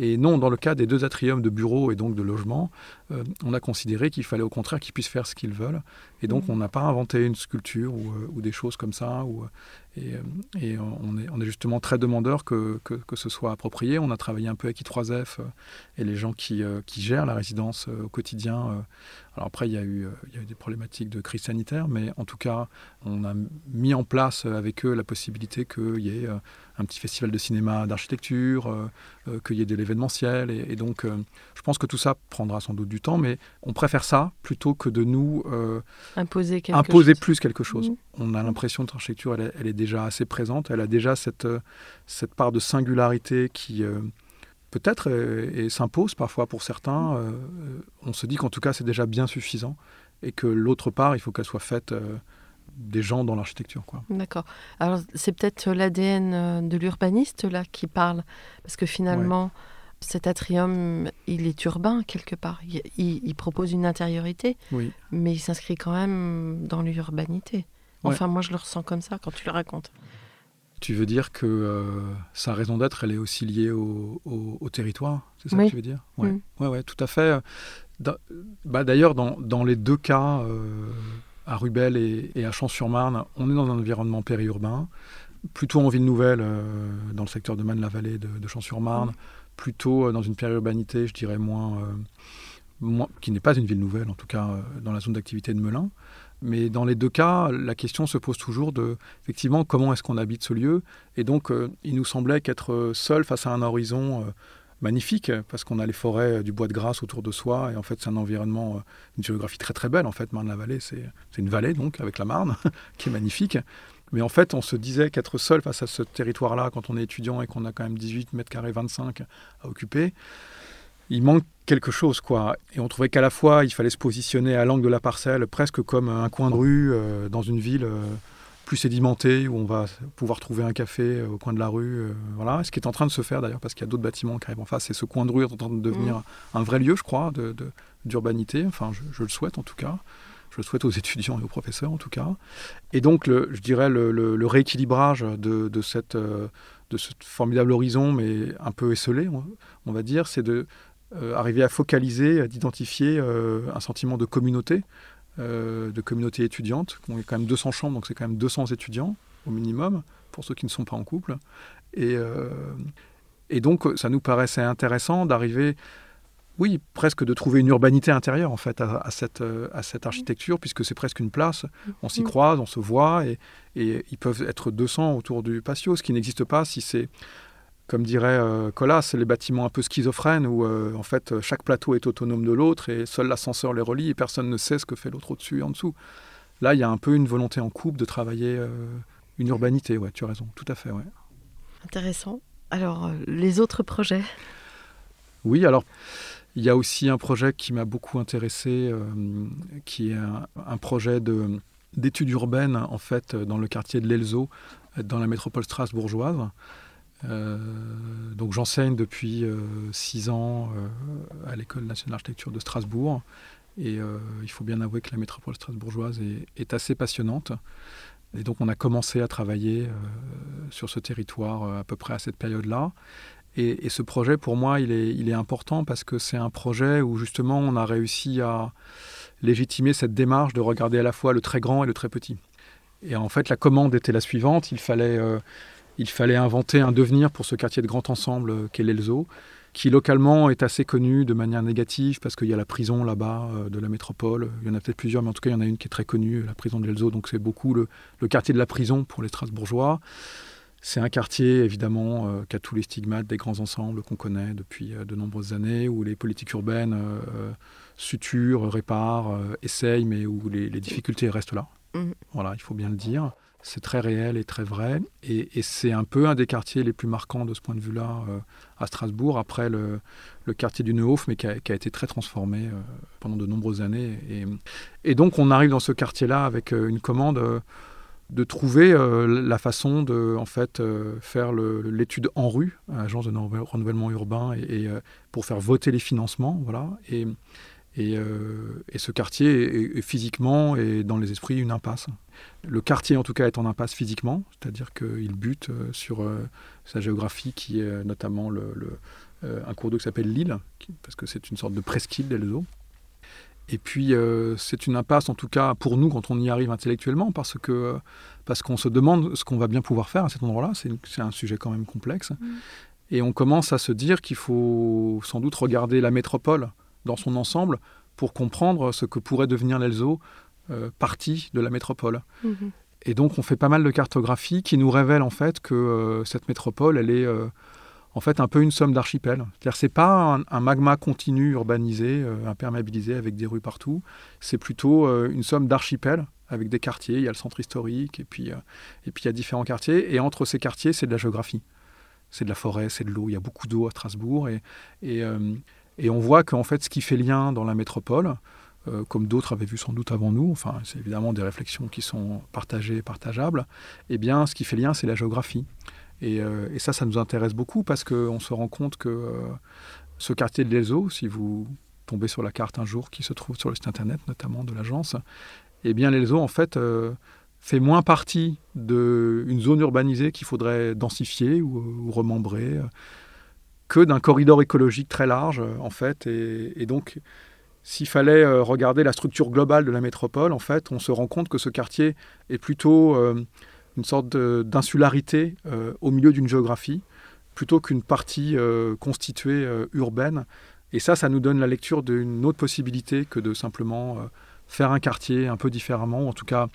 Et non, dans le cas des deux atriums de bureaux et donc de logement, euh, on a considéré qu'il fallait au contraire qu'ils puissent faire ce qu'ils veulent. Et donc Mhm. on n'a pas inventé une sculpture ou, euh, ou des choses comme ça. Ou, euh, et et on, est, on est justement très demandeur que, que, que ce soit approprié. On a travaillé un peu avec I3F euh, et les gens qui, qui gèrent la résidence au quotidien. alors après, il y, a eu, il y a eu des problématiques de crise sanitaire, mais en tout cas, on a mis en place avec eux la possibilité qu'il y ait un petit festival de cinéma d'architecture, qu'il y ait de l'événementiel. Et, et donc, je pense que tout ça prendra sans doute du temps, mais on préfère ça plutôt que de nous euh, Imposer quelque imposer chose. plus quelque chose. Mhm. On a l'impression que l'architecture, elle, est- elle est déjà assez présente. Elle a déjà cette, euh, cette part de singularité qui euh, peut-être et s'impose parfois pour certains. Euh, euh, on se dit qu'en tout cas, c'est déjà bien suffisant et que l'autre part, il faut qu'elle soit faite des gens dans l'architecture. quoi. D'accord. Alors, c'est peut-être l'ADN de l'urbaniste, là, qui parle. Parce que finalement, cet atrium, il est urbain, quelque part. Il, il- il propose une intériorité, Oui. mais il s'inscrit quand même dans l'urbanité. Ouais. Enfin, moi, je le ressens comme ça quand tu le racontes. Tu veux dire que euh, sa raison d'être, elle est aussi liée au, au- au territoire C'est ça Oui. que tu veux dire? Mm. ouais, ouais, tout à fait. Bah, D'ailleurs, dans, dans les deux cas, euh, à Rubel et, et à Champs-sur-Marne, on est dans un environnement périurbain, plutôt en ville nouvelle, euh, dans le secteur de Marne-la-Vallée de, de Champs-sur-Marne, plutôt euh, dans une périurbanité, je dirais, moins, euh, moins- qui n'est pas une ville nouvelle, en tout cas euh, dans la zone d'activité de Melun. Mais dans les deux cas, la question se pose toujours de, effectivement, comment est-ce qu'on habite ce lieu? Et donc, il nous semblait qu'être seul face à un horizon magnifique, parce qu'on a les forêts du bois de Grasse autour de soi, et en fait, c'est un environnement, une géographie très très belle. En fait, Marne-la-Vallée, c'est une vallée, donc, avec la Marne, [laughs] qui est magnifique. Mais en fait, on se disait qu'être seul face à ce territoire-là, quand on est étudiant et qu'on a quand même 18 mètres carrés 25 à occuper, il manque quelque chose, quoi. Et on trouvait qu'à la fois, il fallait se positionner à l'angle de la parcelle, presque comme un coin de rue euh, dans une ville euh, plus sédimentée, où on va pouvoir trouver un café euh, au coin de la rue. euh, voilà. Ce qui est en train de se faire d'ailleurs, parce qu'il y a d'autres bâtiments qui arrivent en face. Et ce coin de rue est en train de devenir un vrai lieu, je crois, de- de- d'urbanité. Enfin, je, je le souhaite en tout cas. Je le souhaite aux étudiants et aux professeurs en tout cas. Et donc, le, je dirais, le, rééquilibrage de, de cette, euh, de ce formidable horizon, mais un peu esselé, on, va dire, c'est de euh, arriver à focaliser, à d'identifier euh, un sentiment de communauté, de communauté étudiante. On est quand même 200 chambres, donc c'est quand même 200 étudiants au minimum, pour ceux qui ne sont pas en couple. Et, et donc, ça nous paraissait intéressant d'arriver, oui, presque de trouver une urbanité intérieure, en fait, à, à cette, euh, à cette architecture, puisque c'est presque une place. On s'y Mm. croise, on se voit, et, et ils peuvent être 200 autour du patio, ce qui n'existe pas si c'est comme dirait euh, Colas, les bâtiments un peu schizophrènes où euh, en fait chaque plateau est autonome de l'autre et seul l'ascenseur les relie et personne ne sait ce que fait l'autre au-dessus et en dessous. Là, il y a un peu une volonté en couple de travailler euh, une urbanité, ouais, tu as raison, tout à fait, ouais. Intéressant. Alors, les autres projets? Oui, alors il y a aussi un projet qui m'a beaucoup intéressé, euh, qui est un, projet de d'études urbaines en fait dans le quartier de l'Elzo, dans la métropole strasbourgeoise. Euh, donc j'enseigne depuis euh, six ans à l'école nationale d'architecture de Strasbourg et il faut bien avouer que la métropole strasbourgeoise est, est assez passionnante. Et donc on a commencé à travailler sur ce territoire à peu près à cette période-là. Et, ce projet, pour moi, il est, il est important parce que c'est un projet où justement on a réussi à légitimer cette démarche de regarder à la fois le très grand et le très petit. Et en fait, la commande était la suivante. Il fallait, euh, il fallait inventer un devenir pour ce quartier de grand ensemble euh, qu'est l'Elzo, qui localement est assez connu de manière négative parce qu'il y a la prison là-bas euh, de la métropole. Il y en a peut-être plusieurs, mais en tout cas, il y en a une qui est très connue, la prison de l'Elzo. Donc c'est beaucoup le, le quartier de la prison pour les Strasbourgeois. C'est un quartier, évidemment, euh, qui a tous les stigmates des grands ensembles qu'on connaît depuis euh, de nombreuses années, où les politiques urbaines euh, suturent, réparent, essayent, mais où les, les difficultés restent là. Mhm. Voilà, il faut bien le dire. C'est très réel et très vrai. Et, et c'est un peu un des quartiers les plus marquants de ce point de vue-là euh, à Strasbourg, après le, le quartier du Neuhof, mais qui a, qui a été très transformé euh, pendant de nombreuses années. Et, et donc, on arrive dans ce quartier-là avec une commande. euh, de trouver la façon de en fait faire l'étude en rue, à l'agence de renouvellement urbain, et, pour faire voter les financements, voilà. Et, et, ce quartier est, physiquement et dans les esprits une impasse. Le quartier en tout cas est en impasse physiquement, c'est-à-dire qu'il bute sur sa géographie qui est notamment le, un cours d'eau qui s'appelle l'île, parce que c'est une sorte de presqu'île d'Elzo. Et puis, euh, c'est une impasse, en tout cas pour nous, quand on y arrive intellectuellement, parce que parce qu'on se demande ce qu'on va bien pouvoir faire à cet endroit-là. C'est un sujet quand même complexe. Mm. Et on commence à se dire qu'il faut sans doute regarder la métropole dans son ensemble pour comprendre ce que pourrait devenir l'Elzo, euh, partie de la métropole. Mm-hmm. Et donc, on fait pas mal de cartographie qui nous révèle en fait que euh, cette métropole, elle est en fait un peu une somme d'archipels. C'est-à-dire c'est pas un, magma continu urbanisé, euh, imperméabilisé avec des rues partout. C'est plutôt euh, une somme d'archipels avec des quartiers. Il y a le centre historique et puis euh, et puis il y a différents quartiers. Et entre ces quartiers, c'est de la géographie, c'est de la forêt, c'est de l'eau. Il y a beaucoup d'eau à Strasbourg et et, et on voit qu'en fait ce qui fait lien dans la métropole, comme d'autres avaient vu sans doute avant nous, enfin c'est évidemment des réflexions qui sont partagées, partageables, eh bien ce qui fait lien c'est la géographie. Euh, et, ça, ça nous intéresse beaucoup parce qu'on se rend compte que euh, ce quartier de l'Ezo, si vous tombez sur la carte un jour qui se trouve sur le site internet, notamment de l'agence, eh bien l'Elzo, en fait, euh, fait moins partie d'une zone urbanisée qu'il faudrait densifier ou, remembrer que d'un corridor écologique très large, en fait. Et, et donc, s'il fallait regarder la structure globale de la métropole, en fait, on se rend compte que ce quartier est plutôt sorte d'insularité euh, au milieu d'une géographie, plutôt qu'une partie euh, constituée euh, urbaine. Et ça, ça nous donne la lecture d'une autre possibilité que de simplement faire un quartier un peu différemment, ou en tout cas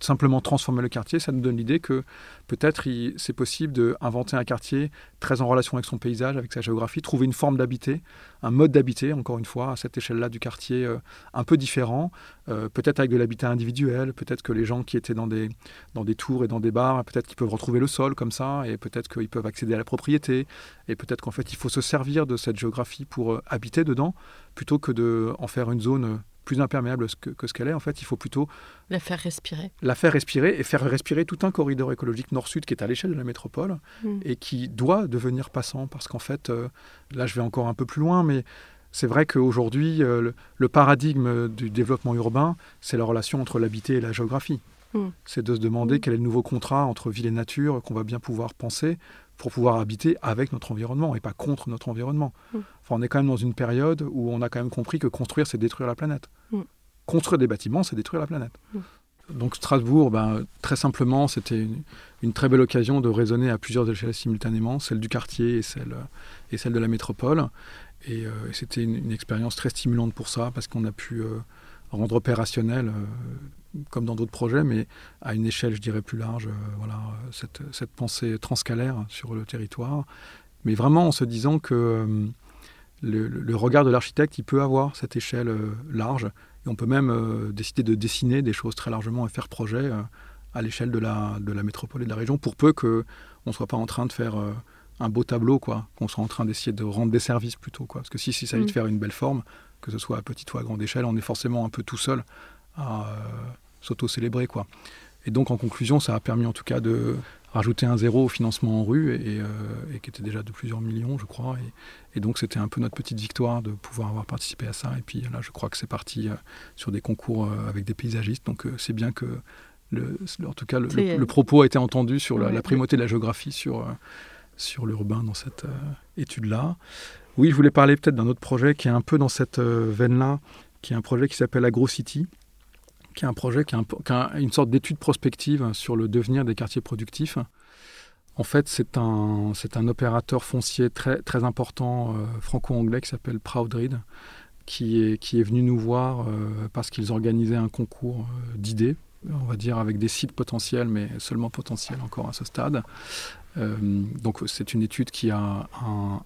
simplement transformer le quartier, ça nous donne l'idée que peut-être c'est possible d'inventer un quartier très en relation avec son paysage, avec sa géographie, trouver une forme d'habiter, un mode d'habiter, encore une fois, à cette échelle-là du quartier euh, un peu différent, euh, peut-être avec de l'habitat individuel, peut-être que les gens qui étaient dans des, dans des tours et dans des bars, peut-être qu'ils peuvent retrouver le sol comme ça, et peut-être qu'ils peuvent accéder à la propriété, et peut-être qu'en fait il faut se servir de cette géographie pour euh, habiter dedans, plutôt que d'en faire une zone plus imperméable que, ce qu'elle est. En fait, il faut plutôt la faire respirer. La faire respirer et faire respirer tout un corridor écologique nord-sud qui est à l'échelle de la métropole mm. et qui doit devenir passant parce qu'en fait, euh, là, je vais encore un peu plus loin, mais c'est vrai qu'aujourd'hui, euh, le, paradigme du développement urbain, c'est la relation entre l'habité et la géographie. Mm. C'est de se demander mm. quel est le nouveau contrat entre ville et nature qu'on va bien pouvoir penser pour pouvoir habiter avec notre environnement et pas contre notre environnement. Mm. Enfin, on est quand même dans une période où on a quand même compris que construire, c'est détruire la planète. Mm. Construire des bâtiments, c'est détruire la planète. Mm. Donc Strasbourg, ben, très simplement, c'était une, très belle occasion de raisonner à plusieurs échelles simultanément, celle du quartier et celle, et celle de la métropole. Et, euh, c'était une, expérience très stimulante pour ça, parce qu'on a pu euh, rendre opérationnel euh, comme dans d'autres projets, mais à une échelle, je dirais, plus large, euh, voilà, cette, cette, pensée transcalaire sur le territoire. Mais vraiment en se disant que euh, le, regard de l'architecte, il peut avoir cette échelle euh, large, et on peut même décider de dessiner des choses très largement et faire projet à l'échelle de la, de la métropole et de la région, pour peu qu'on ne soit pas en train de faire un beau tableau, quoi, qu'on soit en train d'essayer de rendre des services plutôt. Quoi. Parce que si, si il s'agit de mm. faire une belle forme, que ce soit à petite ou à grande échelle, on est forcément un peu tout seul à euh, s'auto-célébrer. quoi. Et donc, en conclusion, ça a permis en tout cas de rajouter un zéro au financement en rue, et, euh, qui était déjà de plusieurs millions, je crois. Et, donc, c'était un peu notre petite victoire de pouvoir avoir participé à ça. Et puis là, je crois que c'est parti euh, sur des concours avec des paysagistes. Donc, c'est bien que, le, en tout cas, le, propos a été entendu sur la, primauté de la géographie sur, sur l'urbain dans cette étude-là. Oui, je voulais parler peut-être d'un autre projet qui est un peu dans cette veine-là, qui est un projet qui s'appelle AgroCity, qui est un projet qui a, une sorte d'étude prospective sur le devenir des quartiers productifs. En fait, c'est un, c'est un opérateur foncier très, très important euh, franco-anglais qui s'appelle Proudreed, qui est, qui est venu nous voir euh, parce qu'ils organisaient un concours euh, d'idées, on va dire avec des sites potentiels, mais seulement potentiels encore à ce stade. donc c'est une étude qui a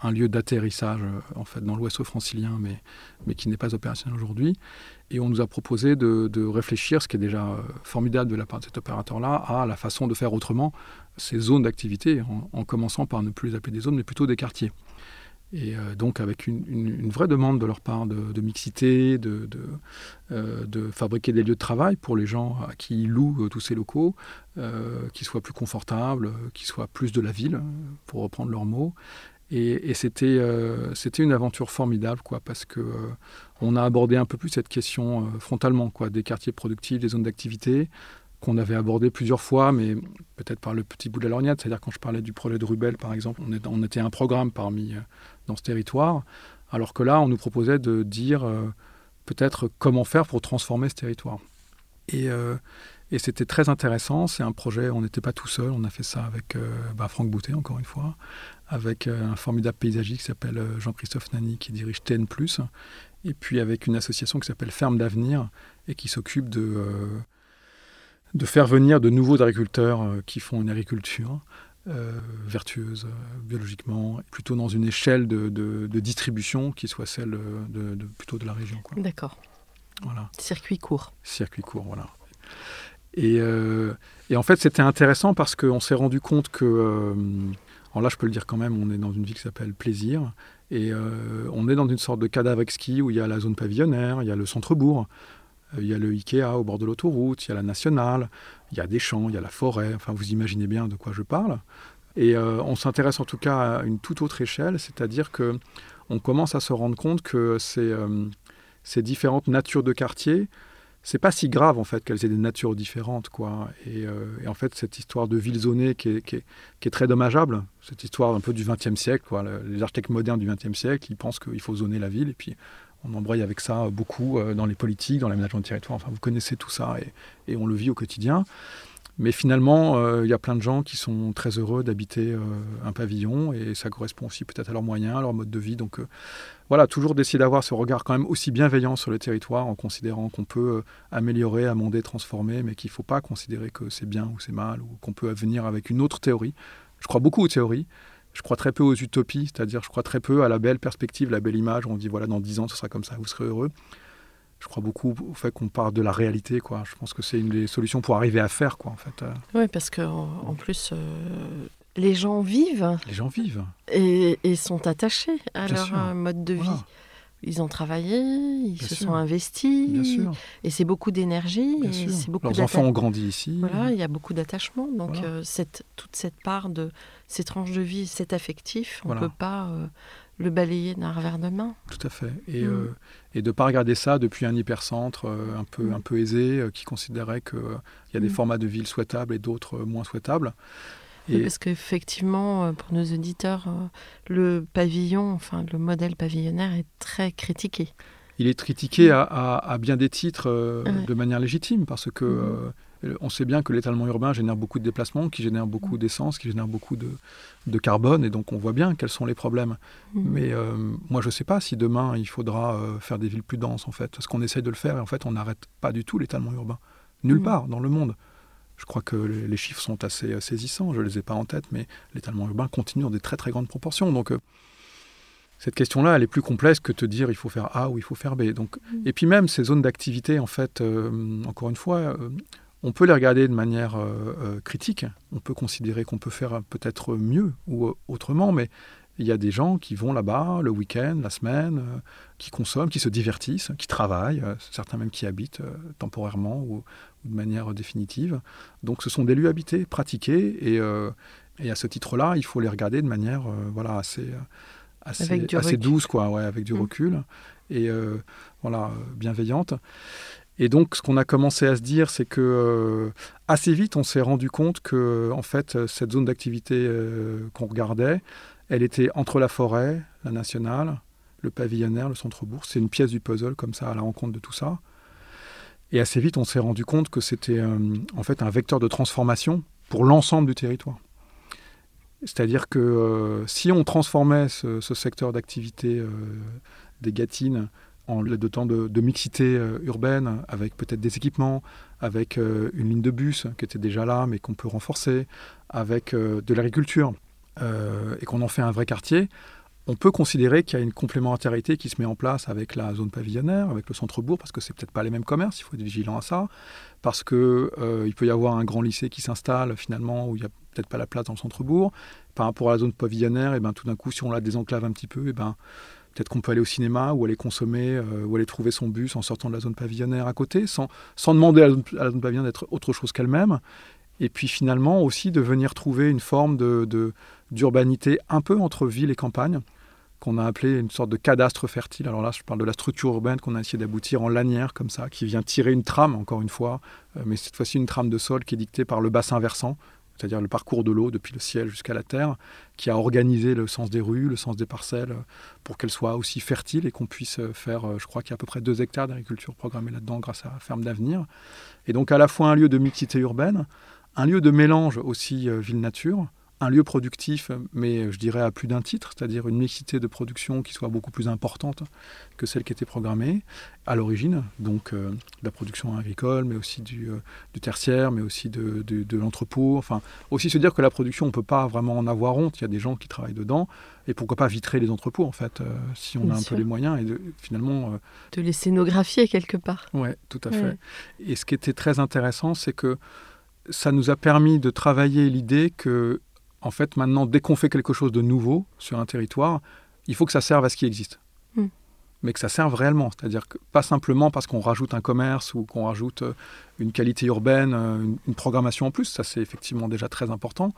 un, lieu d'atterrissage en fait dans l'Ouest francilien, mais, mais qui n'est pas opérationnel aujourd'hui. Et on nous a proposé de, réfléchir, ce qui est déjà euh, formidable de la part de cet opérateur-là, à la façon de faire autrement ces zones d'activité, en, commençant par ne plus les appeler des zones, mais plutôt des quartiers. Et euh, donc avec une, vraie demande de leur part de, mixité, euh, de fabriquer des lieux de travail pour les gens à qui ils louent tous ces locaux, qui soient plus confortables, qui soient plus de la ville, pour reprendre leurs mots. Et, c'était c'était une aventure formidable, quoi, parce que on a abordé un peu plus cette question euh, frontalement, quoi, des quartiers productifs, des zones d'activité, qu'on avait abordé plusieurs fois, mais peut-être par le petit bout de la lorgnette. C'est-à-dire quand je parlais du projet de Rubel, par exemple, on, était un programme parmi euh, dans ce territoire, alors que là, on nous proposait de dire euh, peut-être comment faire pour transformer ce territoire. Et, c'était très intéressant. C'est un projet, on n'était pas tout seul, on a fait ça avec bah, Franck Boutet, encore une fois, avec un formidable paysagiste qui s'appelle Jean-Christophe Nani, qui dirige TN, et puis avec une association qui s'appelle Ferme d'Avenir et qui s'occupe de, euh, de faire venir de nouveaux agriculteurs euh, qui font une agriculture euh, vertueuse biologiquement, plutôt dans une échelle de, de- de distribution qui soit celle de, de- plutôt de la région. D'accord. Voilà Circuit court. circuit court, voilà. Et, et en fait, c'était intéressant parce qu'on s'est rendu compte que, alors là, je peux le dire quand même, on est dans une ville qui s'appelle Plaisir, et euh, on est dans une sorte de cadavre exquis où il y a la zone pavillonnaire, il y a le centre-bourg, euh, il y a le Ikea au bord de l'autoroute, il y a la nationale, il y a des champs, il y a la forêt, enfin, vous imaginez bien de quoi je parle. Et euh, on s'intéresse en tout cas à une toute autre échelle, c'est-à-dire que on commence à se rendre compte que ces, ces différentes natures de quartier, c'est pas si grave en fait qu'elles aient des natures différentes quoi. Et, euh, et en fait cette histoire de ville zonée qui est, qui est- qui est très dommageable, cette histoire un peu du XXe siècle, quoi. Le- les architectes modernes du XXe siècle, ils pensent qu'il faut zoner la ville et puis on embraye avec ça beaucoup euh, dans les politiques, dans l'aménagement du territoire. Enfin vous connaissez tout ça et, et on le vit au quotidien. Mais finalement, euh, il y a plein de gens qui sont très heureux d'habiter euh, un pavillon et ça correspond aussi peut-être à leurs moyens, à leur mode de vie. Donc euh, voilà, toujours d'essayer d'avoir ce regard quand même aussi bienveillant sur le territoire en considérant qu'on peut améliorer, amender, transformer, mais qu'il ne faut pas considérer que c'est bien ou c'est mal ou qu'on peut venir avec une autre théorie. Je crois beaucoup aux théories. Je crois très peu aux utopies, c'est-à-dire je crois très peu à la belle perspective, la belle image on dit voilà, dans 10 ans, ce sera comme ça, vous serez heureux. Je crois beaucoup au fait qu'on part de la réalité, quoi. Je pense que c'est une des solutions pour arriver à faire, quoi, en fait. Euh, Oui, parce que en, plus, euh, les gens vivent les gens vivent. et, et sont attachés à Bien leur sûr. euh, mode de vie. Ils ont travaillé, ils Bien se sûr. sont investis, Bien sûr. et c'est beaucoup d'énergie, Leurs enfants ont grandi ici. Voilà, il y a beaucoup d'attachement. Donc, Voilà. euh, cette, toute cette part de ces tranches de vie, cet affectif, on ne Voilà. peut pas euh, le balayer d'un revers de main. Tout à fait. Et, Mm. euh, et de ne pas regarder ça depuis un hypercentre euh, un, peu, Mm. un peu aisé, euh, qui considérait qu'il y a des Mm. formats de ville souhaitables et d'autres moins souhaitables. Oui, Et Parce qu'effectivement, pour nos auditeurs, le pavillon, enfin le modèle pavillonnaire est très critiqué. il est critiqué à, à- à bien des titres Ouais. de manière légitime, parce que on sait bien que l'étalement urbain génère beaucoup de déplacements, qui génère beaucoup d'essence, qui génère beaucoup de, de carbone, et donc on voit bien quels sont les problèmes. Mm. Mais euh, moi, je ne sais pas si demain, il faudra euh, faire des villes plus denses, en fait. Parce qu'on essaye de le faire, et en fait, on n'arrête pas du tout l'étalement urbain. Nulle Mm. part dans le monde. Je crois que les chiffres sont assez euh, saisissants, je ne les ai pas en tête, mais l'étalement urbain continue dans des très très grandes proportions. Donc, euh, cette question-là, elle est plus complexe que te dire il faut faire A ou il faut faire B. Donc, Mm. Et puis même ces zones d'activité, en fait, euh, encore une fois, euh, on peut les regarder de manière euh, euh, critique. On peut considérer qu'on peut faire peut-être mieux ou euh, autrement, mais il y a des gens qui vont là-bas le week-end, la semaine, qui consomment, qui se divertissent, qui travaillent, certains même qui habitent temporairement ou, ou de manière définitive. Donc ce sont des lieux habités, pratiqués, et, et à ce titre-là, il faut les regarder de manière voilà, assez, douce, quoi, ouais, avec du Mm. recul, et euh, voilà, bienveillante. Et donc, ce qu'on a commencé à se dire, c'est que euh, assez vite, on s'est rendu compte que, en fait, euh, cette zone d'activité euh, qu'on regardait, elle était entre la forêt, la nationale, le pavillonnaire, le centre-bourg. C'est une pièce du puzzle, comme ça, à la rencontre de tout ça. Et assez vite, on s'est rendu compte que c'était euh, en fait un vecteur de transformation pour l'ensemble du territoire. C'est-à-dire que euh, si on transformait ce, ce secteur d'activité euh, des Gâtines en le dotant de, de mixité euh, urbaine, avec peut-être des équipements, avec euh, une ligne de bus qui était déjà là, mais qu'on peut renforcer, avec euh, de l'agriculture, et qu'on en fait un vrai quartier, on peut considérer qu'il y a une complémentarité qui se met en place avec la zone pavillonnaire, avec le centre-bourg, parce que c'est peut-être pas les mêmes commerces, il faut être vigilant à ça, parce que il peut y avoir un grand lycée qui s'installe finalement où il y a peut-être pas la place dans le centre-bourg. Par rapport à la zone pavillonnaire, et ben, tout d'un coup, si on la désenclave un petit peu, et ben, peut-être qu'on peut aller au cinéma ou aller consommer euh, ou aller trouver son bus en sortant de la zone pavillonnaire à côté, sans, demander à la zone, à zone pavillonnaire d'être autre chose qu'elle-même. Et puis finalement aussi de venir trouver une forme d'urbanité un peu entre ville et campagne, qu'on a appelé une sorte de cadastre fertile. Alors là, je parle de la structure urbaine qu'on a essayé d'aboutir en lanière comme ça, qui vient tirer une trame, encore une fois, euh, mais cette fois-ci une trame de sol qui est dictée par le bassin versant, c'est-à-dire le parcours de l'eau depuis le ciel jusqu'à la terre, qui a organisé le sens des rues, le sens des parcelles, euh, pour qu'elles soient aussi fertiles et qu'on puisse euh, faire, euh, je crois qu'il y a à peu près 2 hectares d'agriculture programmée là-dedans grâce à Ferme d'Avenir. Et donc à la fois un lieu de mixité urbaine, un lieu de mélange aussi ville-nature, un lieu productif, mais je dirais à plus d'un titre, c'est-à-dire une mixité de production qui soit beaucoup plus importante que celle qui était programmée à l'origine, donc euh, de la production agricole, mais aussi du, euh, du tertiaire, mais aussi de, de- de l'entrepôt. Enfin, aussi se dire que la production, on ne peut pas vraiment en avoir honte. Il y a des gens qui travaillent dedans, et pourquoi pas vitrer les entrepôts, en fait, euh, si on Bien a un sûr. peu les moyens, et de- finalement, De les scénographier quelque part. Ouais, tout à Ouais. fait. Et ce qui était très intéressant, c'est que ça nous a permis de travailler l'idée que, en fait, maintenant, dès qu'on fait quelque chose de nouveau sur un territoire, il faut que ça serve à ce qui existe. Mm. Mais que ça serve réellement. C'est-à-dire que pas simplement parce qu'on rajoute un commerce ou qu'on rajoute euh, une qualité urbaine, euh, une, une programmation en plus, ça c'est effectivement déjà très important.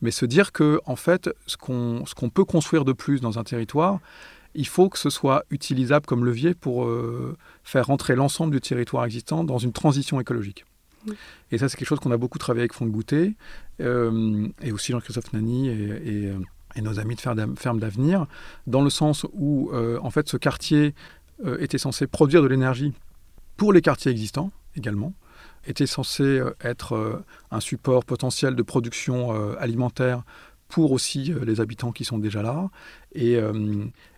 Mais se dire que, en fait, ce qu'on peut construire de plus dans un territoire, il faut que ce soit utilisable comme levier pour euh, faire rentrer l'ensemble du territoire existant dans une transition écologique. Oui. Et ça, c'est quelque chose qu'on a beaucoup travaillé avec Franck Boutet, euh, et aussi Jean-Christophe Nani et, euh, nos amis de Ferme d'Avenir, dans le sens où, euh, en fait, ce quartier était censé produire de l'énergie pour les quartiers existants également, était censé être un support potentiel de production alimentaire pour aussi les habitants qui sont déjà là. Et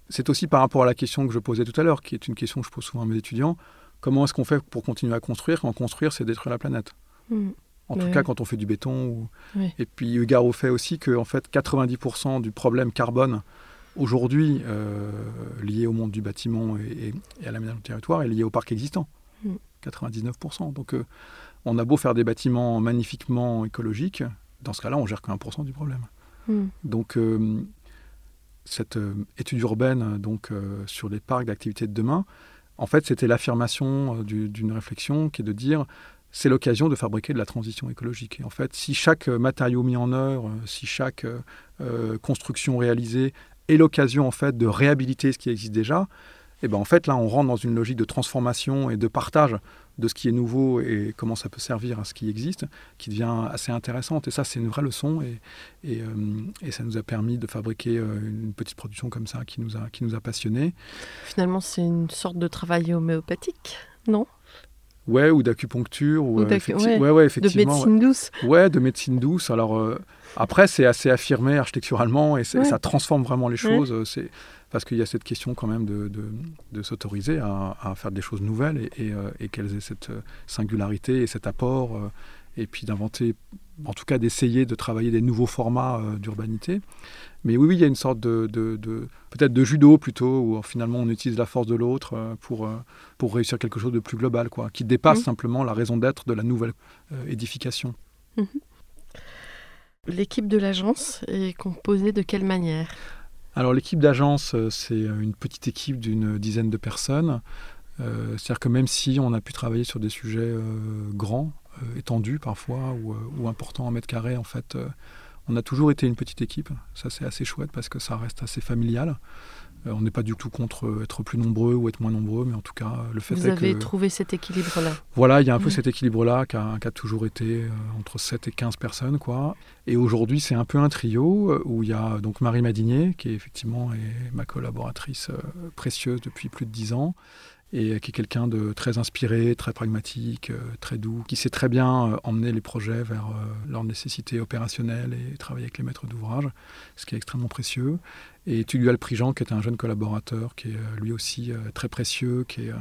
c'est aussi par rapport à la question que je posais tout à l'heure, qui est une question que je pose souvent à mes étudiants, comment est-ce qu'on fait pour continuer à construire quand construire, c'est détruire la planète? Mm. En Mais tout oui. cas, quand on fait du béton. Ou... Oui. Et puis, Hugar au fait aussi que en fait, 90% du problème carbone aujourd'hui euh, lié au monde du bâtiment et, et- à l'aménagement du territoire est lié au parc existant. Mm. 99%. Donc, euh, on a beau faire des bâtiments magnifiquement écologiques, dans ce cas-là, on gère que 1% du problème. Mm. Donc, euh, cette étude urbaine donc, sur les parcs d'activités de demain, en fait, c'était l'affirmation du- d'une réflexion qui est de dire c'est l'occasion de fabriquer de la transition écologique. Et en fait, si chaque euh, matériau mis en œuvre, euh, si chaque euh, construction réalisée est l'occasion en fait de réhabiliter ce qui existe déjà, et ben en fait là on rentre dans une logique de transformation et de partage de ce qui est nouveau et comment ça peut servir à ce qui existe, qui devient assez intéressante. Et ça c'est une vraie leçon et, et, ça nous a permis de fabriquer une petite production comme ça qui nous a, qui nous a passionnés. Finalement, c'est une sorte de travail homéopathique, non? Ouais, ou d'acupuncture, ou, Ou euh, ouais, ouais, ouais, De effectivement. ouais. médecine douce. Ouais, de médecine douce. Alors euh, après, c'est assez affirmé architecturalement et ça transforme vraiment les choses. euh, C'est parce qu'il y a cette question quand même de, de, de s'autoriser à, à faire des choses nouvelles et, et, euh, et qu'elles aient cette singularité et cet apport euh, et puis d'inventer, en tout cas d'essayer de travailler des nouveaux formats d'urbanité. Mais oui, oui, il y a une sorte de, de- de- peut-être de judo plutôt, où euh, finalement on utilise la force de l'autre euh, pour, euh, pour réussir quelque chose de plus global, quoi, qui dépasse Mhm. simplement la raison d'être de la nouvelle euh, édification. L'équipe de l'agence est composée de quelle manière? Alors l'équipe d'agence, c'est une petite équipe d'une dizaine de personnes. Euh, C'est-à-dire que même si on a pu travailler sur des sujets euh, grands, étendus parfois, ou, ou importants en mètres carrés, en fait, on a toujours été une petite équipe. Ça c'est assez chouette parce que ça reste assez familial. Euh, on n'est pas du tout contre euh, être plus nombreux ou être moins nombreux, mais en tout cas, le fait Vous est avez que... trouvé cet équilibre-là Voilà, il y a un peu Mhm. cet équilibre-là qui a, toujours été euh, entre 7 et 15 personnes. quoi. Et aujourd'hui, c'est un peu un trio où il y a donc Marie Madinier, qui est effectivement est ma collaboratrice euh, précieuse depuis plus de 10 ans, et qui est quelqu'un de très inspiré, très pragmatique, euh, très doux, qui sait très bien euh, emmener les projets vers euh, leurs nécessités opérationnelles et travailler avec les maîtres d'ouvrage, ce qui est extrêmement précieux. Et Tugdual Prigent, qui est un jeune collaborateur, qui est euh, lui aussi euh, très précieux, qui est, euh,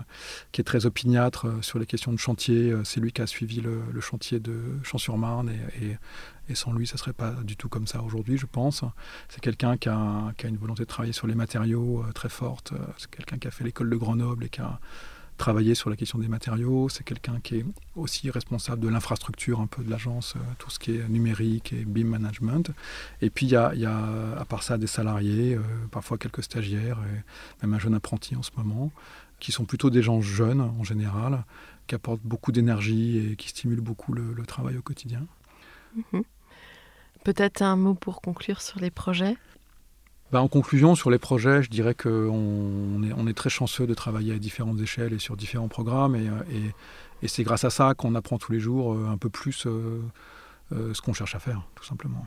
qui est très opiniâtre sur les questions de chantier. C'est lui qui a suivi le, chantier de Champs-sur-Marne et, sans lui, ça ne serait pas du tout comme ça aujourd'hui, je pense. C'est quelqu'un qui a, qui a une volonté de travailler sur les matériaux très forte. C'est quelqu'un qui a fait l'école de Grenoble et qui a travailler sur la question des matériaux. C'est quelqu'un qui est aussi responsable de l'infrastructure un peu de l'agence, euh, tout ce qui est numérique et BIM management. Et puis il y a, à part ça des salariés, euh, parfois quelques stagiaires, et même un jeune apprenti en ce moment, qui sont plutôt des gens jeunes en général, qui apportent beaucoup d'énergie et qui stimulent beaucoup le, le travail au quotidien. Mhm. Peut-être un mot pour conclure sur les projets? Bah, en conclusion, sur les projets, je dirais qu'on est, on est très chanceux de travailler à différentes échelles et sur différents programmes. Et, et, et c'est grâce à ça qu'on apprend tous les jours euh, un peu plus euh, euh, ce qu'on cherche à faire, tout simplement.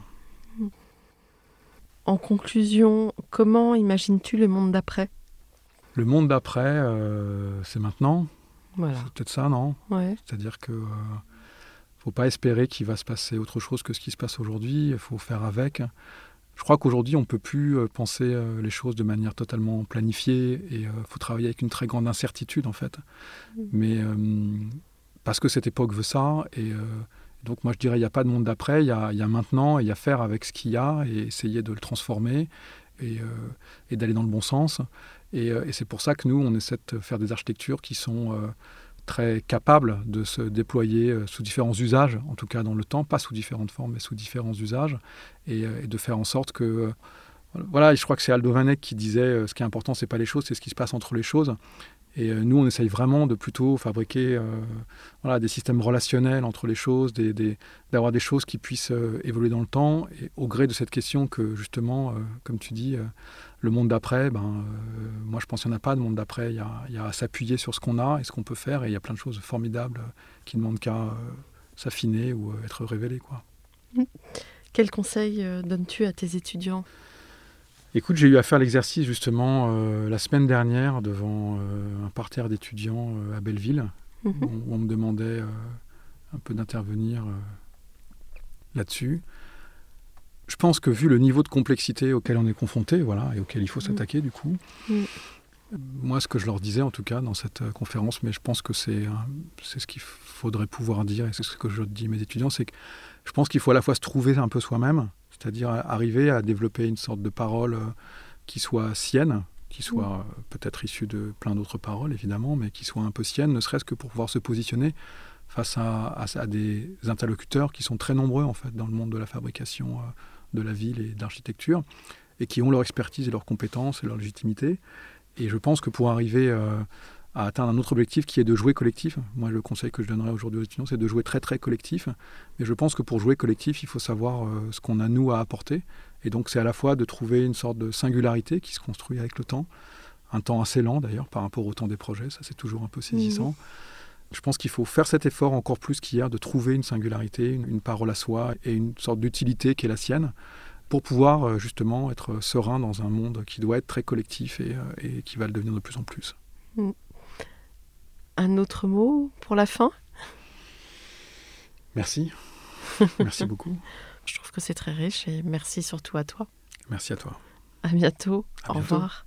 En conclusion, comment imagines-tu le monde d'après? Le monde d'après, euh, c'est maintenant. Voilà. C'est peut-être ça, non? Ouais. C'est-à-dire que ne faut pas espérer qu'il va se passer autre chose que ce qui se passe aujourd'hui. Il faut faire avec. Je crois qu'aujourd'hui, on ne peut plus euh, penser euh, les choses de manière totalement planifiée et il faut travailler avec une très grande incertitude en fait. Mais euh, parce que cette époque veut ça et euh, donc moi je dirais il n'y a pas de monde d'après, il y a, il y a maintenant et il y a faire avec ce qu'il y a et essayer de le transformer et, euh, et d'aller dans le bon sens. Et, euh, et c'est pour ça que nous, on essaie de faire des architectures qui sont euh, très capables de se déployer euh, sous différents usages, en tout cas dans le temps, pas sous différentes formes, mais sous différents usages, et, euh, de faire en sorte que... euh, voilà, je crois que c'est Aldo Vanek qui disait ce qui est important, c'est pas les choses, c'est ce qui se passe entre les choses. Et euh, nous, on essaye vraiment de plutôt fabriquer euh, voilà, des systèmes relationnels entre les choses, d'avoir des choses qui puissent euh, évoluer dans le temps, et au gré de cette question que justement, comme tu dis, le monde d'après, ben, moi je pense qu'il n'y en a pas de monde d'après, il y a, à s'appuyer sur ce qu'on a et ce qu'on peut faire, et il y a plein de choses formidables qui ne demandent qu'à s'affiner ou être révélées. Quoi. Quel conseil donnes-tu à tes étudiants? Écoute, j'ai eu à faire l'exercice justement euh, la semaine dernière devant euh, un parterre d'étudiants euh, à Belleville, Mhm. où, où on me demandait un peu d'intervenir là-dessus. Je pense que vu le niveau de complexité auquel on est confronté, voilà, et auquel il faut s'attaquer du coup, Mhm. moi ce que je leur disais en tout cas dans cette conférence, mais je pense que c'est c'est ce qu'il faudrait pouvoir dire, et c'est ce que je dis à mes étudiants, c'est que je pense qu'il faut à la fois se trouver un peu soi-même, c'est-à-dire arriver à développer une sorte de parole euh, qui soit sienne, qui soit euh, peut-être issue de plein d'autres paroles évidemment, mais qui soit un peu sienne, ne serait-ce que pour pouvoir se positionner face à, à- à des interlocuteurs qui sont très nombreux en fait dans le monde de la fabrication euh, de la ville et de l'architecture, et qui ont leur expertise et leurs compétences et leur légitimité. Et je pense que pour arriver euh, à atteindre un autre objectif qui est de jouer collectif, moi le conseil que je donnerais aujourd'hui aux étudiants, c'est de jouer très très collectif. Mais je pense que pour jouer collectif, il faut savoir euh, ce qu'on a nous à apporter. Et donc c'est à la fois de trouver une sorte de singularité qui se construit avec le temps, un temps assez lent d'ailleurs par rapport au temps des projets, ça c'est toujours un peu saisissant. Je pense qu'il faut faire cet effort encore plus qu'hier de trouver une singularité, une, une parole à soi et une sorte d'utilité qui est la sienne pour pouvoir euh, justement être serein dans un monde qui doit être très collectif et, euh, et qui va le devenir de plus en plus. Un autre mot pour la fin? Merci. Merci beaucoup. [laughs] Je trouve que c'est très riche et merci surtout à toi. Merci à toi. À bientôt. À Au bientôt. revoir.